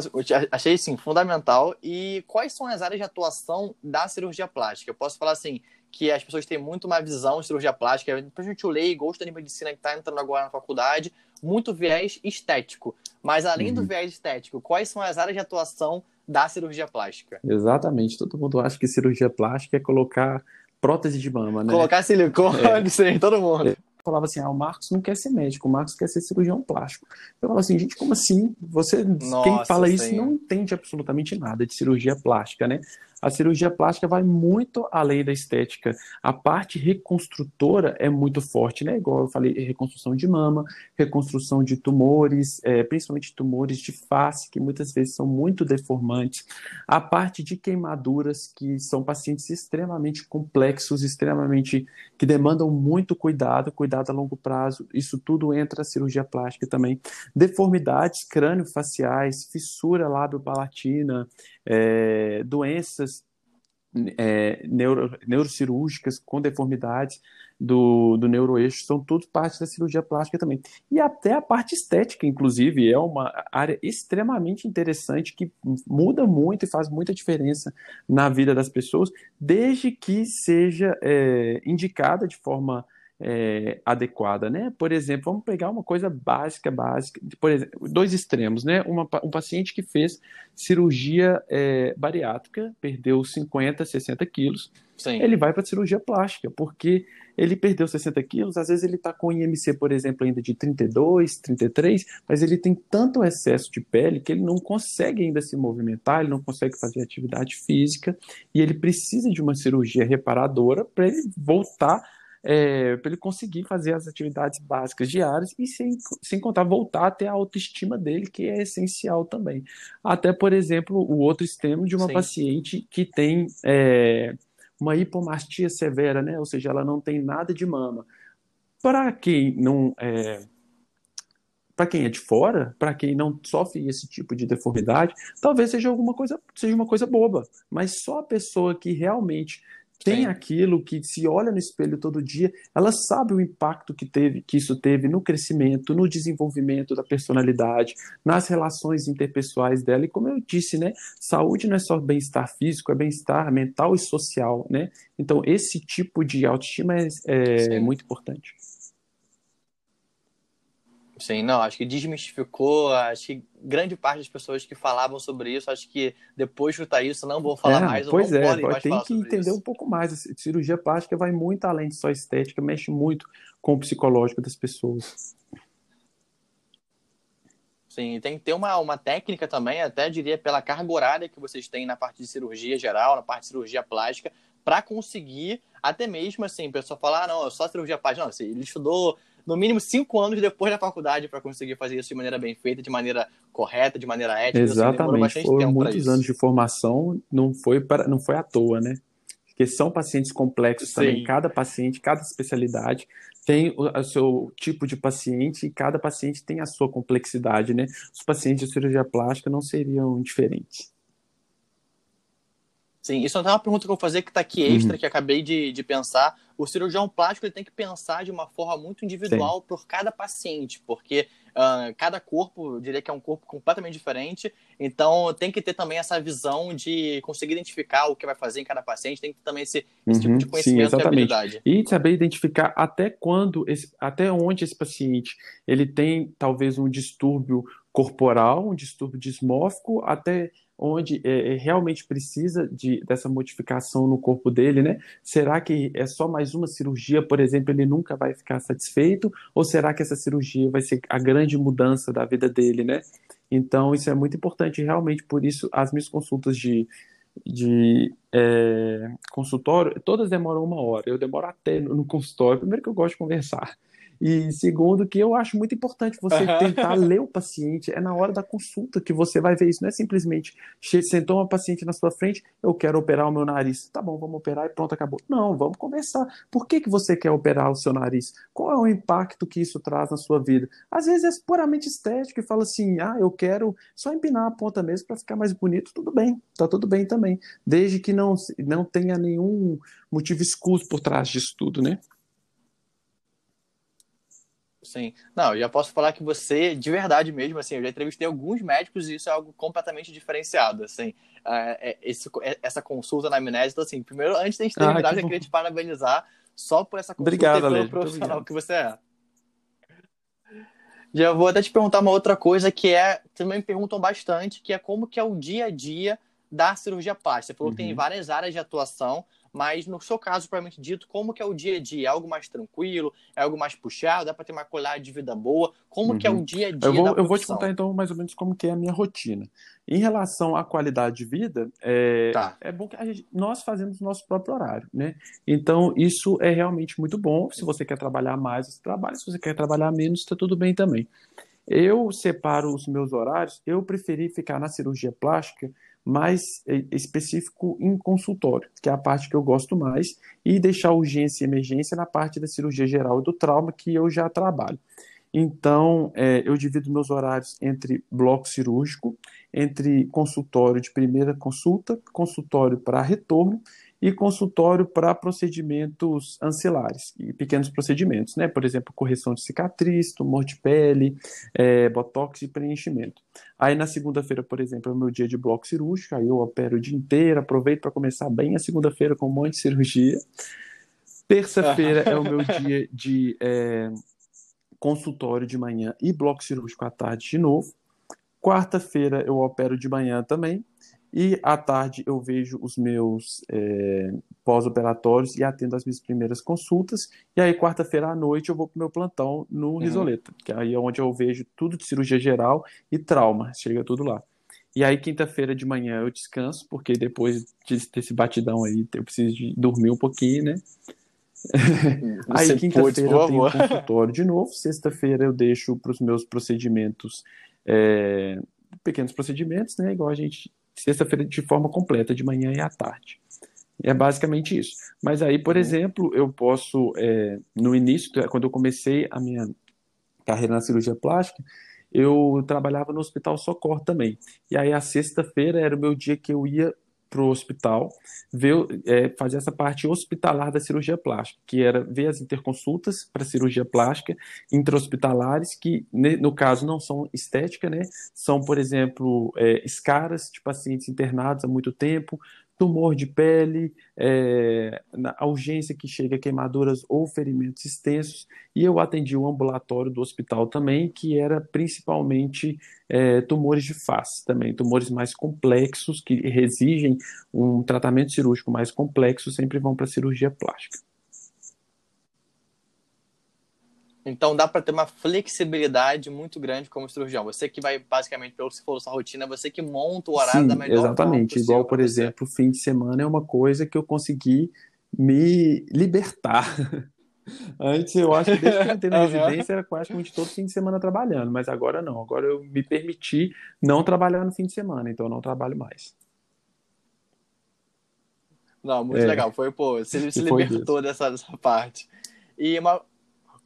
achei sim, fundamental. E quais são as áreas de atuação da cirurgia plástica? Eu posso falar assim, que as pessoas têm muito uma visão de cirurgia plástica, principalmente o leigo, gosto da medicina que está entrando agora na faculdade, muito viés estético. Mas além uhum. do viés estético, quais são as áreas de atuação da cirurgia plástica? Exatamente. Todo mundo acha que cirurgia plástica é colocar prótese de mama, né? Colocar silicone, é. sim, todo mundo. É falava assim: ah, o Marcos não quer ser médico, o Marcos quer ser cirurgião plástico. Eu falava assim, gente, como assim? Você, Nossa, quem fala isso não entende absolutamente nada de cirurgia plástica, né? A cirurgia plástica vai muito além da estética. A parte reconstrutora é muito forte, né? Igual eu falei, reconstrução de mama, reconstrução de tumores, é, principalmente tumores de face, que muitas vezes são muito deformantes. A parte de queimaduras, que são pacientes extremamente complexos, extremamente que demandam muito cuidado, cuidado a longo prazo. Isso tudo entra a cirurgia plástica também. Deformidades crânio-faciais, fissura lábio-palatina, é, doenças é, neuro, neurocirúrgicas com deformidades do, do neuroeixo, são tudo parte da cirurgia plástica também. E até a parte estética, inclusive, é uma área extremamente interessante que muda muito e faz muita diferença na vida das pessoas, desde que seja é, indicada de forma é, adequada, né? Por exemplo, vamos pegar uma coisa básica, básica, por exemplo, dois extremos, né? Uma, um paciente que fez cirurgia é, bariátrica, perdeu 50, 60 quilos, Sim. ele vai para cirurgia plástica, porque ele perdeu 60 quilos, às vezes ele está com IMC, por exemplo, ainda de 32, 33, mas ele tem tanto excesso de pele que ele não consegue ainda se movimentar, ele não consegue fazer atividade física, e ele precisa de uma cirurgia reparadora para ele voltar é, para ele conseguir fazer as atividades básicas diárias e sem, sem contar voltar a ter a autoestima dele, que é essencial também. Até, por exemplo, o outro extremo de uma Sim. paciente que tem é, uma hipomastia severa, né? ou seja, ela não tem nada de mama. Para quem não é, para quem é de fora, para quem não sofre esse tipo de deformidade, talvez seja alguma coisa, seja uma coisa boba, mas só a pessoa que realmente tem Sim. aquilo que se olha no espelho todo dia, ela sabe o impacto que teve, que isso teve no crescimento, no desenvolvimento da personalidade, nas relações interpessoais dela. E como eu disse, né, saúde não é só bem-estar físico, é bem-estar mental e social, né? Então esse tipo de autoestima é, é muito importante. Sim, não, acho que desmistificou, acho que grande parte das pessoas que falavam sobre isso, acho que depois de escutar isso não vou falar é, mais, pois é, podem tem que entender isso. um pouco mais, a cirurgia plástica vai muito além de só estética, mexe muito com o psicológico das pessoas. Sim, tem que ter uma, uma técnica também, até diria pela carga horária que vocês têm na parte de cirurgia geral, na parte de cirurgia plástica, para conseguir, até mesmo assim, a pessoa falar, ah, não, é só cirurgia plástica, não, assim, ele estudou no mínimo cinco anos depois da faculdade para conseguir fazer isso de maneira bem feita, de maneira correta, de maneira ética. Assim, Exatamente, assim, foram muitos anos de formação, não foi, para, não foi à toa, né? Porque são pacientes complexos Sim. também, cada paciente, cada especialidade tem o, o, seu tipo de paciente e cada paciente tem a sua complexidade, né? Os pacientes de cirurgia plástica não seriam diferentes. Sim, isso é uma pergunta que eu vou fazer que está aqui extra, uhum. que acabei de, de pensar. O cirurgião plástico ele tem que pensar de uma forma muito individual Sim. por cada paciente, porque uh, cada corpo, eu diria que é um corpo completamente diferente, então tem que ter também essa visão de conseguir identificar o que vai fazer em cada paciente, tem que ter também esse, esse tipo de uhum. conhecimento Sim, e habilidade. E saber identificar até quando, esse, até onde esse paciente ele tem talvez um distúrbio corporal, um distúrbio dismórfico, até onde é, é, realmente precisa de, dessa modificação no corpo dele, né? Será que é só mais uma cirurgia, por exemplo, ele nunca vai ficar satisfeito? Ou será que essa cirurgia vai ser a grande mudança da vida dele, né? Então, isso é muito importante, realmente, por isso as minhas consultas de, de é, consultório, todas demoram uma hora. Eu demoro até no, no consultório. Primeiro que eu gosto de conversar. E segundo, que eu acho muito importante você tentar ler o paciente, é na hora da consulta que você vai ver isso. Não é simplesmente sentou uma paciente na sua frente, eu quero operar o meu nariz. Tá bom, vamos operar e pronto, acabou. Não, vamos conversar. Por que, que você quer operar o seu nariz? Qual é o impacto que isso traz na sua vida? Às vezes é puramente estético e fala assim: ah, eu quero só empinar a ponta mesmo para ficar mais bonito. Tudo bem, tá tudo bem também. Desde que não, não tenha nenhum motivo escuso por trás disso tudo, né? Sim. Não, eu já posso falar que você, de verdade mesmo, assim, eu já entrevistei alguns médicos e isso é algo completamente diferenciado, assim. É, é, esse, é, essa consulta na amnésia, então, assim, primeiro, antes da gente ah, terminar, ah, eu queria te parabenizar só por essa consulta obrigado, e pelo profissional que você é. Já vou até te perguntar uma outra coisa que é, também me perguntam bastante, que é como que é o dia a dia da cirurgia plástica. Você falou uhum. que tem uhum. várias áreas de atuação, mas no seu caso, propriamente dito, como que é o dia a dia? É algo mais tranquilo? É algo mais puxado? Dá para ter uma qualidade de vida boa? Como uhum. que é o uhum. dia a dia eu vou, Eu vou te contar então mais ou menos como que é a minha rotina. Em relação à qualidade de vida, é, tá. é bom que gente, nós fazemos nosso próprio horário, né? Então, isso é realmente muito bom. Se você quer trabalhar mais, você trabalha. Se você quer trabalhar menos, está tudo bem também. Eu separo os meus horários. Eu preferi ficar na cirurgia plástica mais é, específico em consultório, que é a parte que eu gosto mais, e deixar urgência e emergência na parte da cirurgia geral e do trauma, que eu já trabalho. Então, é, eu divido meus horários entre bloco cirúrgico, entre consultório de primeira consulta, consultório para retorno e consultório para procedimentos ancilares e pequenos procedimentos, né? Por exemplo, correção de cicatriz, tumor de pele, é, botox e preenchimento. Aí na segunda-feira, por exemplo, é o meu dia de bloco cirúrgico, aí eu opero o dia inteiro, aproveito para começar bem a segunda-feira com um monte de cirurgia. Terça-feira é o meu dia de é, consultório de manhã e bloco cirúrgico à tarde de novo. Quarta-feira eu opero de manhã também, e à tarde eu vejo os meus é, pós-operatórios e atendo as minhas primeiras consultas. E aí, quarta-feira à noite, eu vou para o meu plantão no uhum. Risoleta, que aí é onde eu vejo tudo de cirurgia geral e trauma, chega tudo lá. E aí, quinta-feira de manhã, eu descanso, porque depois desse batidão aí, eu preciso de dormir um pouquinho, né? aí, quinta-feira, eu tenho consultório de novo. Sexta-feira, eu deixo para os meus procedimentos, é, pequenos procedimentos, né? Igual a gente sexta-feira de forma completa, de manhã e à tarde. É basicamente isso. Mas aí, por uhum. exemplo, eu posso, é, no início, quando eu comecei a minha carreira na cirurgia plástica, eu trabalhava no Hospital Socorro também. E aí, a sexta-feira era o meu dia que eu ia para o hospital, ver, é, fazer essa parte hospitalar da cirurgia plástica, que era ver as interconsultas para cirurgia plástica intra-hospitalares, que no caso não são estética, né? São, por exemplo, é, escaras de pacientes internados há muito tempo, tumor de pele, é, urgência que chega queimaduras ou ferimentos extensos, e eu atendi o ambulatório do hospital também, que era principalmente é, tumores de face também, tumores mais complexos, que exigem um tratamento cirúrgico mais complexo, sempre vão para a cirurgia plástica. Então dá para ter uma flexibilidade muito grande como cirurgião. Você que vai basicamente pelo que você falou sua rotina, você que monta o horário Sim, da melhor Exatamente. Igual por exemplo, fim de semana é uma coisa que eu consegui me libertar. Antes eu acho que desde que eu entrei na residência era praticamente todo fim de semana trabalhando, mas agora não. Agora eu me permiti não trabalhar no fim de semana, então eu não trabalho mais. Não, muito é. legal. Foi, pô, você se libertou dessa, dessa parte. E uma,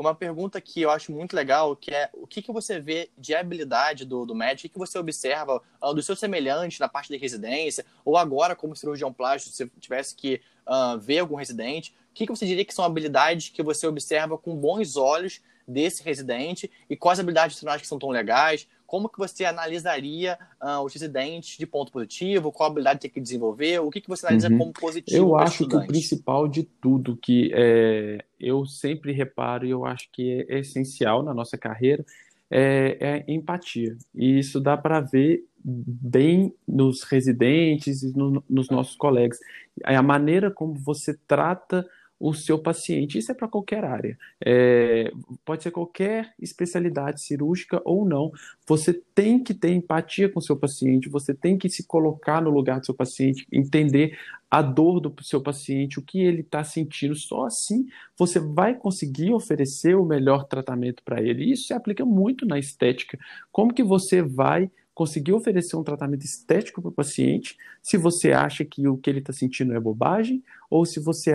uma pergunta que eu acho muito legal, que é o que, que você vê de habilidade do, do médico, o que, que você observa? Uh, do seu semelhante na parte de residência, ou agora como cirurgião plástico, se tivesse que uh, ver algum residente, o que, que você diria que são habilidades que você observa com bons olhos desse residente? E quais habilidades você não acha que são tão legais? Como que você analisaria uh, os residentes de ponto positivo? Qual habilidade tem que desenvolver? O que, que você analisa uhum. como positivo Eu acho que o principal de tudo que é, eu sempre reparo e eu acho que é essencial na nossa carreira é, é empatia. E isso dá para ver bem nos residentes e no, nos nossos colegas. É a maneira como você trata o seu paciente. Isso é para qualquer área. É, pode ser qualquer especialidade cirúrgica ou não. Você tem que ter empatia com o seu paciente, você tem que se colocar no lugar do seu paciente, entender a dor do seu paciente, o que ele está sentindo. Só assim você vai conseguir oferecer o melhor tratamento para ele. Isso se aplica muito na estética. Como que você vai conseguir oferecer um tratamento estético para o paciente, se você acha que o que ele está sentindo é bobagem, ou se você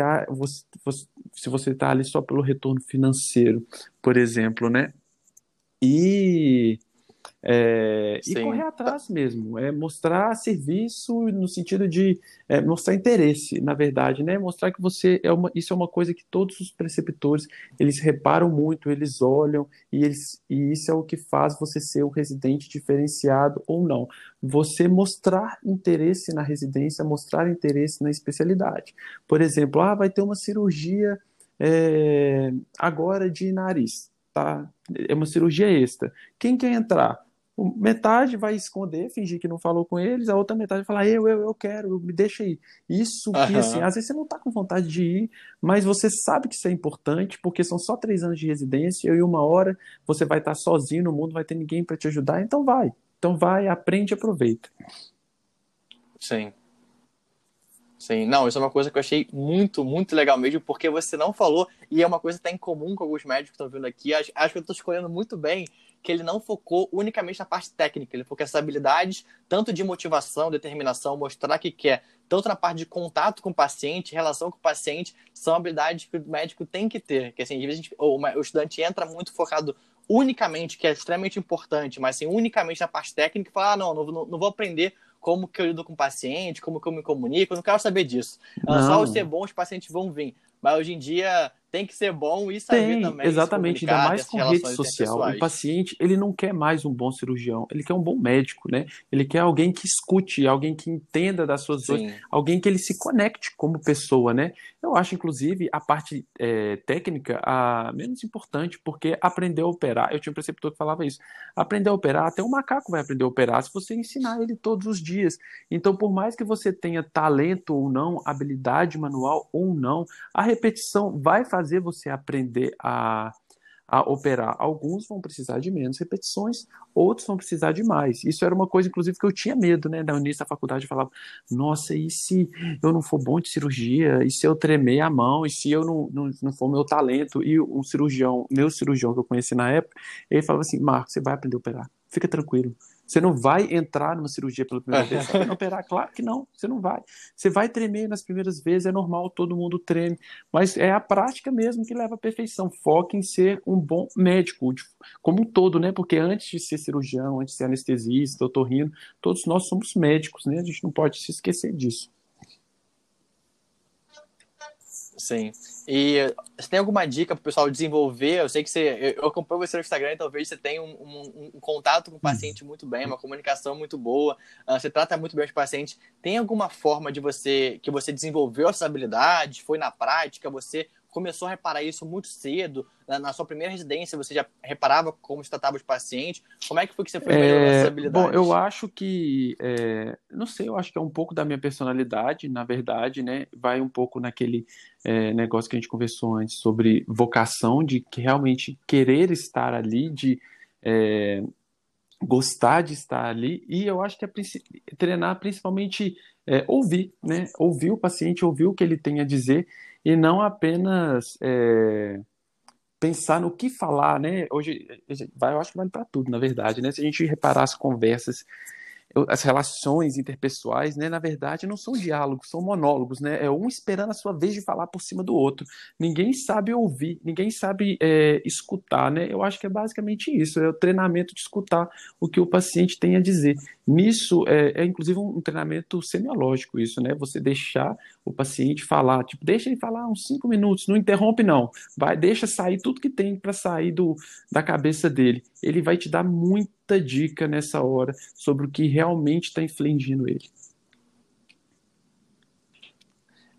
se você está ali só pelo retorno financeiro, por exemplo, né? E é, e correr atrás mesmo, é mostrar serviço no sentido de é, mostrar interesse, na verdade, né? Mostrar que você é uma, isso é uma coisa que todos os preceptores eles reparam muito, eles olham e eles e isso é o que faz você ser um residente diferenciado ou não. Você mostrar interesse na residência, mostrar interesse na especialidade. Por exemplo, ah, vai ter uma cirurgia é, agora de nariz, tá? É uma cirurgia extra. Quem quer entrar? metade vai esconder, fingir que não falou com eles, a outra metade vai falar, eu, eu, eu quero, me deixa aí. Isso que, uhum. assim, às vezes você não tá com vontade de ir, mas você sabe que isso é importante, porque são só três anos de residência, e uma hora você vai estar sozinho no mundo, vai ter ninguém para te ajudar, então vai. Então vai, aprende e aproveita. Sim. Sim, não, isso é uma coisa que eu achei muito, muito legal mesmo, porque você não falou, e é uma coisa até em comum com alguns médicos que estão vindo aqui, acho, acho que eu estou escolhendo muito bem, que ele não focou unicamente na parte técnica, ele focou essas habilidades, tanto de motivação, determinação, mostrar que quer, tanto na parte de contato com o paciente, relação com o paciente, são habilidades que o médico tem que ter. Que assim, às vezes gente, o estudante entra muito focado unicamente, que é extremamente importante, mas assim, unicamente na parte técnica, e fala, ah, não, não, não vou aprender como que eu lido com o paciente, como que eu me comunico, eu não quero saber disso. Não. Só ser bom, os pacientes vão vir. Mas hoje em dia tem que ser bom e saber tem, também. Exatamente, ainda mais com rede social. O paciente, ele não quer mais um bom cirurgião, ele quer um bom médico, né? Ele quer alguém que escute, alguém que entenda das suas dores, alguém que ele se conecte como pessoa, né? Eu acho, inclusive, a parte é, técnica a menos importante, porque aprender a operar, eu tinha um preceptor que falava isso, aprender a operar, até um macaco vai aprender a operar se você ensinar ele todos os dias. Então, por mais que você tenha talento ou não, habilidade manual ou não, a repetição vai fazer fazer você aprender a, a operar. Alguns vão precisar de menos repetições, outros vão precisar de mais. Isso era uma coisa, inclusive, que eu tinha medo, né? No início da faculdade eu falava, nossa, e se eu não for bom de cirurgia? E se eu tremer a mão? E se eu não, não, não for meu talento? E um cirurgião, meu cirurgião que eu conheci na época, ele falava assim, Marco, você vai aprender a operar. Fica tranquilo. Você não vai entrar numa cirurgia pela primeira vez só operar? Claro que não, você não vai. Você vai tremer nas primeiras vezes, é normal, todo mundo treme, mas é a prática mesmo que leva à perfeição. Foque em ser um bom médico, como um todo, né? Porque antes de ser cirurgião, antes de ser anestesista, otorrino, todos nós somos médicos, né? A gente não pode se esquecer disso. Sim. E você tem alguma dica para o pessoal desenvolver? Eu sei que você. Eu acompanho você no Instagram, então vejo que você tem um, um, um, contato com o paciente muito bem, uma comunicação muito boa, uh, você trata muito bem os pacientes. Tem alguma forma de você que você desenvolveu essas habilidades? Foi na prática? Você começou a reparar isso muito cedo? Na, sua primeira residência, você já reparava como se tratava os pacientes? Como é que foi que você foi melhorando é, essas habilidades? Bom, eu acho que, é, não sei, eu acho que é um pouco da minha personalidade, na verdade, né? Vai um pouco naquele é, negócio que a gente conversou antes sobre vocação, de que realmente querer estar ali, de é, gostar de estar ali, e eu acho que é treinar principalmente é, ouvir, né? Ouvir o paciente, ouvir o que ele tem a dizer e não apenas é, pensar no que falar, né? Hoje, vai, eu acho que vale para tudo, na verdade, né? Se a gente reparar as conversas as relações interpessoais, né, na verdade, não são diálogos, são monólogos, né? É um esperando a sua vez de falar por cima do outro. Ninguém sabe ouvir, ninguém sabe é, escutar, né? Eu acho que é basicamente isso, é o treinamento de escutar o que o paciente tem a dizer. Nisso, é, é inclusive um treinamento semiológico isso, né? Você deixar o paciente falar, tipo, deixa ele falar uns cinco minutos, não interrompe não, vai, deixa sair tudo que tem para sair do, da cabeça dele. Ele vai te dar muita dica nessa hora sobre o que realmente está infligindo ele.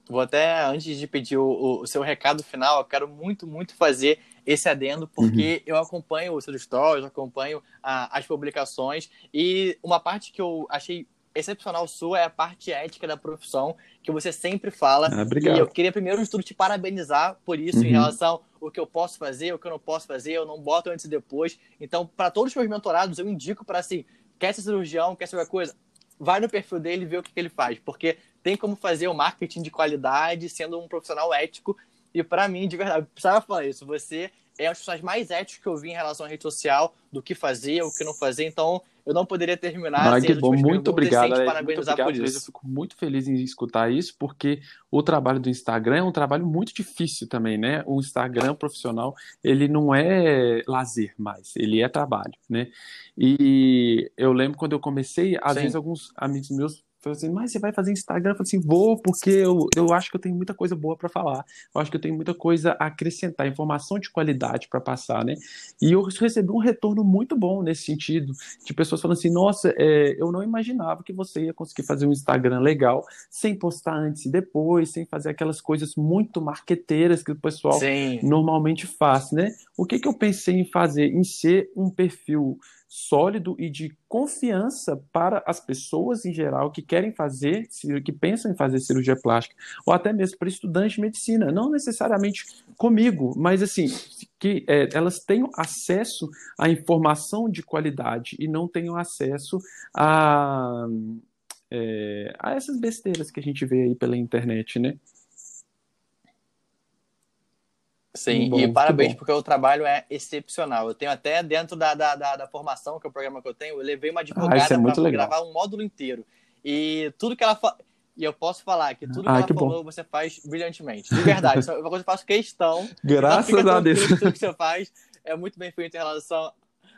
Vou até, antes de pedir o, o, seu recado final, eu quero muito, muito fazer esse adendo, porque uhum. eu acompanho os seus stories, acompanho a, as publicações, e uma parte que eu achei excepcional sua é a parte ética da profissão, que você sempre fala. Ah, obrigado. E eu queria primeiro de tudo te parabenizar por isso, uhum. em relação ao que eu posso fazer, o que eu não posso fazer, eu não boto antes e depois. Então, para todos os meus mentorados, eu indico para assim, quer ser cirurgião, quer ser qualquer coisa, vai no perfil dele e vê o que, que ele faz, porque tem como fazer o marketing de qualidade sendo um profissional ético. E para mim, de verdade, eu precisava falar isso. Você é uma das pessoas mais éticas que eu vi em relação à rede social, do que fazer, o que não fazer. Então, eu não poderia terminar Mas, que bom, muito obrigado, Alex, parabenizar muito obrigado, por isso. Eu fico muito feliz em escutar isso, porque o trabalho do Instagram é um trabalho muito difícil também, né? O Instagram profissional, ele não é lazer mais, ele é trabalho, né? E eu lembro quando eu comecei, às Sim. vezes alguns amigos meus Falei assim, mas você vai fazer Instagram? Eu falei assim, vou, porque eu, eu acho que eu tenho muita coisa boa para falar. Eu acho que eu tenho muita coisa a acrescentar, informação de qualidade para passar, né? E eu recebi um retorno muito bom nesse sentido, de pessoas falando assim, nossa, é, eu não imaginava que você ia conseguir fazer um Instagram legal, sem postar antes e depois, sem fazer aquelas coisas muito marqueteiras que o pessoal Sim. normalmente faz, né? O que, que eu pensei em fazer? Em ser um perfil sólido e de confiança para as pessoas em geral que querem fazer, que pensam em fazer cirurgia plástica, ou até mesmo para estudantes de medicina, não necessariamente comigo, mas assim, que é, elas tenham acesso à informação de qualidade e não tenham acesso a, é, a essas besteiras que a gente vê aí pela internet, né? Sim, bom, e parabéns, porque o trabalho é excepcional. Eu tenho até dentro da, da, da, da formação, que é o programa que eu tenho, eu levei uma ah, advogada ah, é para gravar um módulo inteiro. E tudo que ela fa... E eu posso falar que tudo que ah, ela que falou, bom. você faz brilhantemente. De verdade. Uma coisa que eu faço questão. Graças a Deus. Tudo que você faz é muito bem feito em relação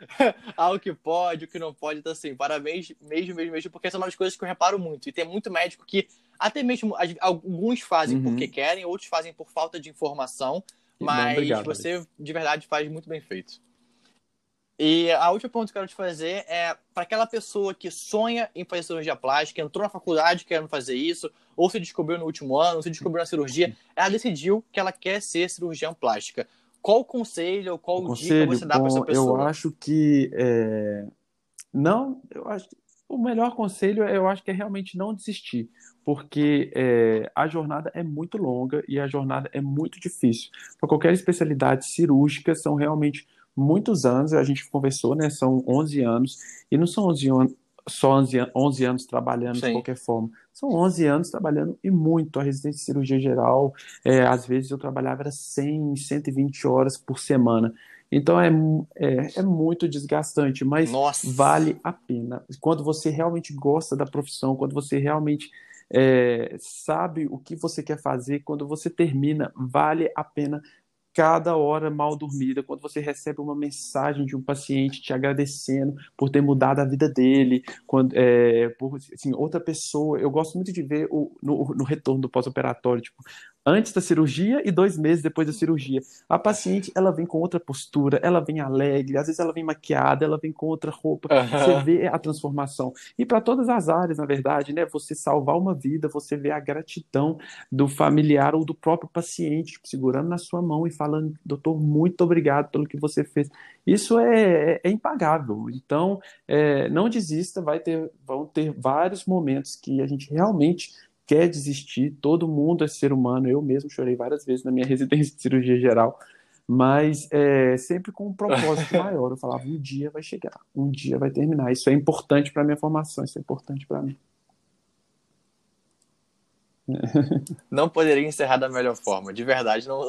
ao que pode, o que não pode. Então, assim, parabéns mesmo, mesmo, mesmo, porque essa é uma das coisas que eu reparo muito. E tem muito médico que, até mesmo, alguns fazem uhum. porque querem, outros fazem por falta de informação. Mas obrigado, você, de verdade, faz muito bem feito. E a última pergunta que eu quero te fazer é para aquela pessoa que sonha em fazer cirurgia plástica, entrou na faculdade querendo fazer isso, ou se descobriu no último ano, ou se descobriu na cirurgia, ela decidiu que ela quer ser cirurgiã plástica. Qual o conselho, qual o conselho, dica você dá para essa pessoa? Eu acho que é... não, eu acho o melhor conselho eu acho que é realmente não desistir porque é, a jornada é muito longa e a jornada é muito difícil. Para qualquer especialidade cirúrgica, são realmente muitos anos, a gente conversou, né? São 11 anos, e não são 11 anos, só 11, 11 anos trabalhando Sim. de qualquer forma. São 11 anos trabalhando e muito. A residência de cirurgia geral, é, às vezes eu trabalhava 100, 120 horas por semana. Então é, é, é muito desgastante, mas Nossa. vale a pena. Quando você realmente gosta da profissão, quando você realmente é, sabe o que você quer fazer, quando você termina, vale a pena cada hora mal dormida, quando você recebe uma mensagem de um paciente te agradecendo por ter mudado a vida dele, quando é, por assim, outra pessoa, eu gosto muito de ver o, no, no retorno do pós-operatório, tipo, antes da cirurgia e dois meses depois da cirurgia. A paciente, ela vem com outra postura, ela vem alegre, às vezes ela vem maquiada, ela vem com outra roupa. Uhum. Você vê a transformação. E para todas as áreas, na verdade, né? Você salvar uma vida, você vê a gratidão do familiar ou do próprio paciente tipo, segurando na sua mão e falando, doutor, muito obrigado pelo que você fez. Isso é, é, é impagável. Então, é, não desista, vai ter, vão ter vários momentos que a gente realmente quer desistir, todo mundo é ser humano, eu mesmo chorei várias vezes na minha residência de cirurgia geral, mas é, sempre com um propósito maior. Eu falava, um dia vai chegar, um dia vai terminar. Isso é importante para minha formação, isso é importante para mim. Não poderia encerrar da melhor forma, de verdade, não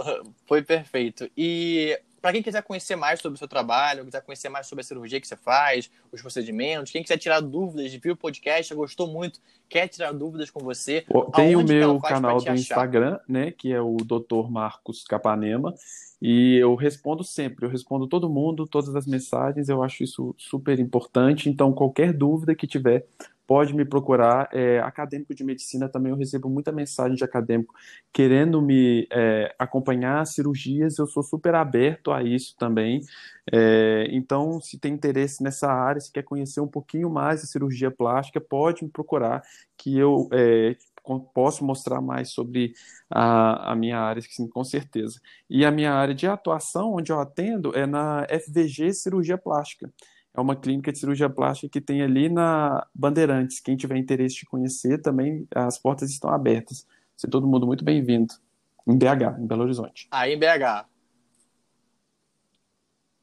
foi perfeito. E para quem quiser conhecer mais sobre o seu trabalho, quiser conhecer mais sobre a cirurgia que você faz, os procedimentos, quem quiser tirar dúvidas, viu o podcast, gostou muito, quer tirar dúvidas com você. Tem o meu canal do? Instagram, né, que é o Dr. Marcos Capanema. E eu respondo sempre, eu respondo todo mundo, todas as mensagens, eu acho isso super importante. Então, qualquer dúvida que tiver, pode me procurar. É, acadêmico de medicina também eu recebo muita mensagem de acadêmico querendo me é, acompanhar cirurgias, eu sou super aberto a isso também. É, então, se tem interesse nessa área, se quer conhecer um pouquinho mais a cirurgia plástica, pode me procurar, que eu é, posso mostrar mais sobre a, a minha área, sim, com certeza. E a minha área de atuação, onde eu atendo, é na FVG Cirurgia Plástica é uma clínica de cirurgia plástica que tem ali na Bandeirantes. Quem tiver interesse de conhecer, também as portas estão abertas. Ser todo mundo muito bem-vindo. Em BH, em Belo Horizonte. Aí em BH.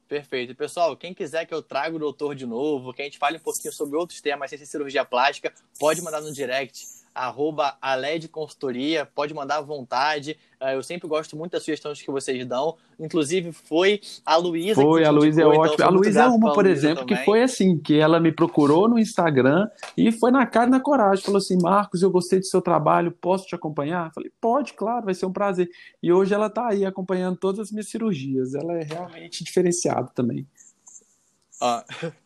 Perfeito. Pessoal, quem quiser que eu traga o doutor de novo, que a gente fale um pouquinho sobre outros temas sem cirurgia plástica, pode mandar no direct arroba Aled Consultoria, pode mandar à vontade. Ah, eu sempre gosto muito das sugestões que vocês dão. Inclusive, foi a Luísa Foi, a Luísa é então ótima. a Luísa é uma, por exemplo, também. que foi assim, que ela me procurou no Instagram e foi na cara e na coragem. Falou assim, Marcos, eu gostei do seu trabalho, posso te acompanhar? Falei, pode, claro, vai ser um prazer. E hoje ela está aí acompanhando todas as minhas cirurgias. Ela é realmente diferenciada também. Ah,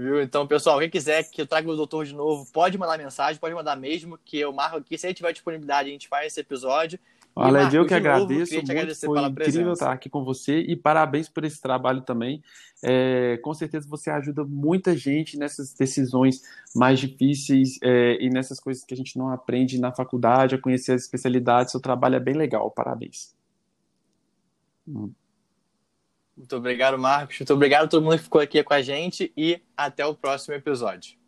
Viu? Então, pessoal, quem quiser que eu traga o doutor de novo, pode mandar mensagem, pode mandar mesmo, que eu marco aqui. Se a gente tiver disponibilidade, a gente faz esse episódio. Olha, eu que agradeço novo, muito, foi incrível estar aqui com você e parabéns por esse trabalho também. É, com certeza você ajuda muita gente nessas decisões mais difíceis é, e nessas coisas que a gente não aprende na faculdade, a conhecer as especialidades. Seu trabalho é bem legal, parabéns. Hum. Muito obrigado, Marcos. Muito obrigado a todo mundo que ficou aqui com a gente e até o próximo episódio.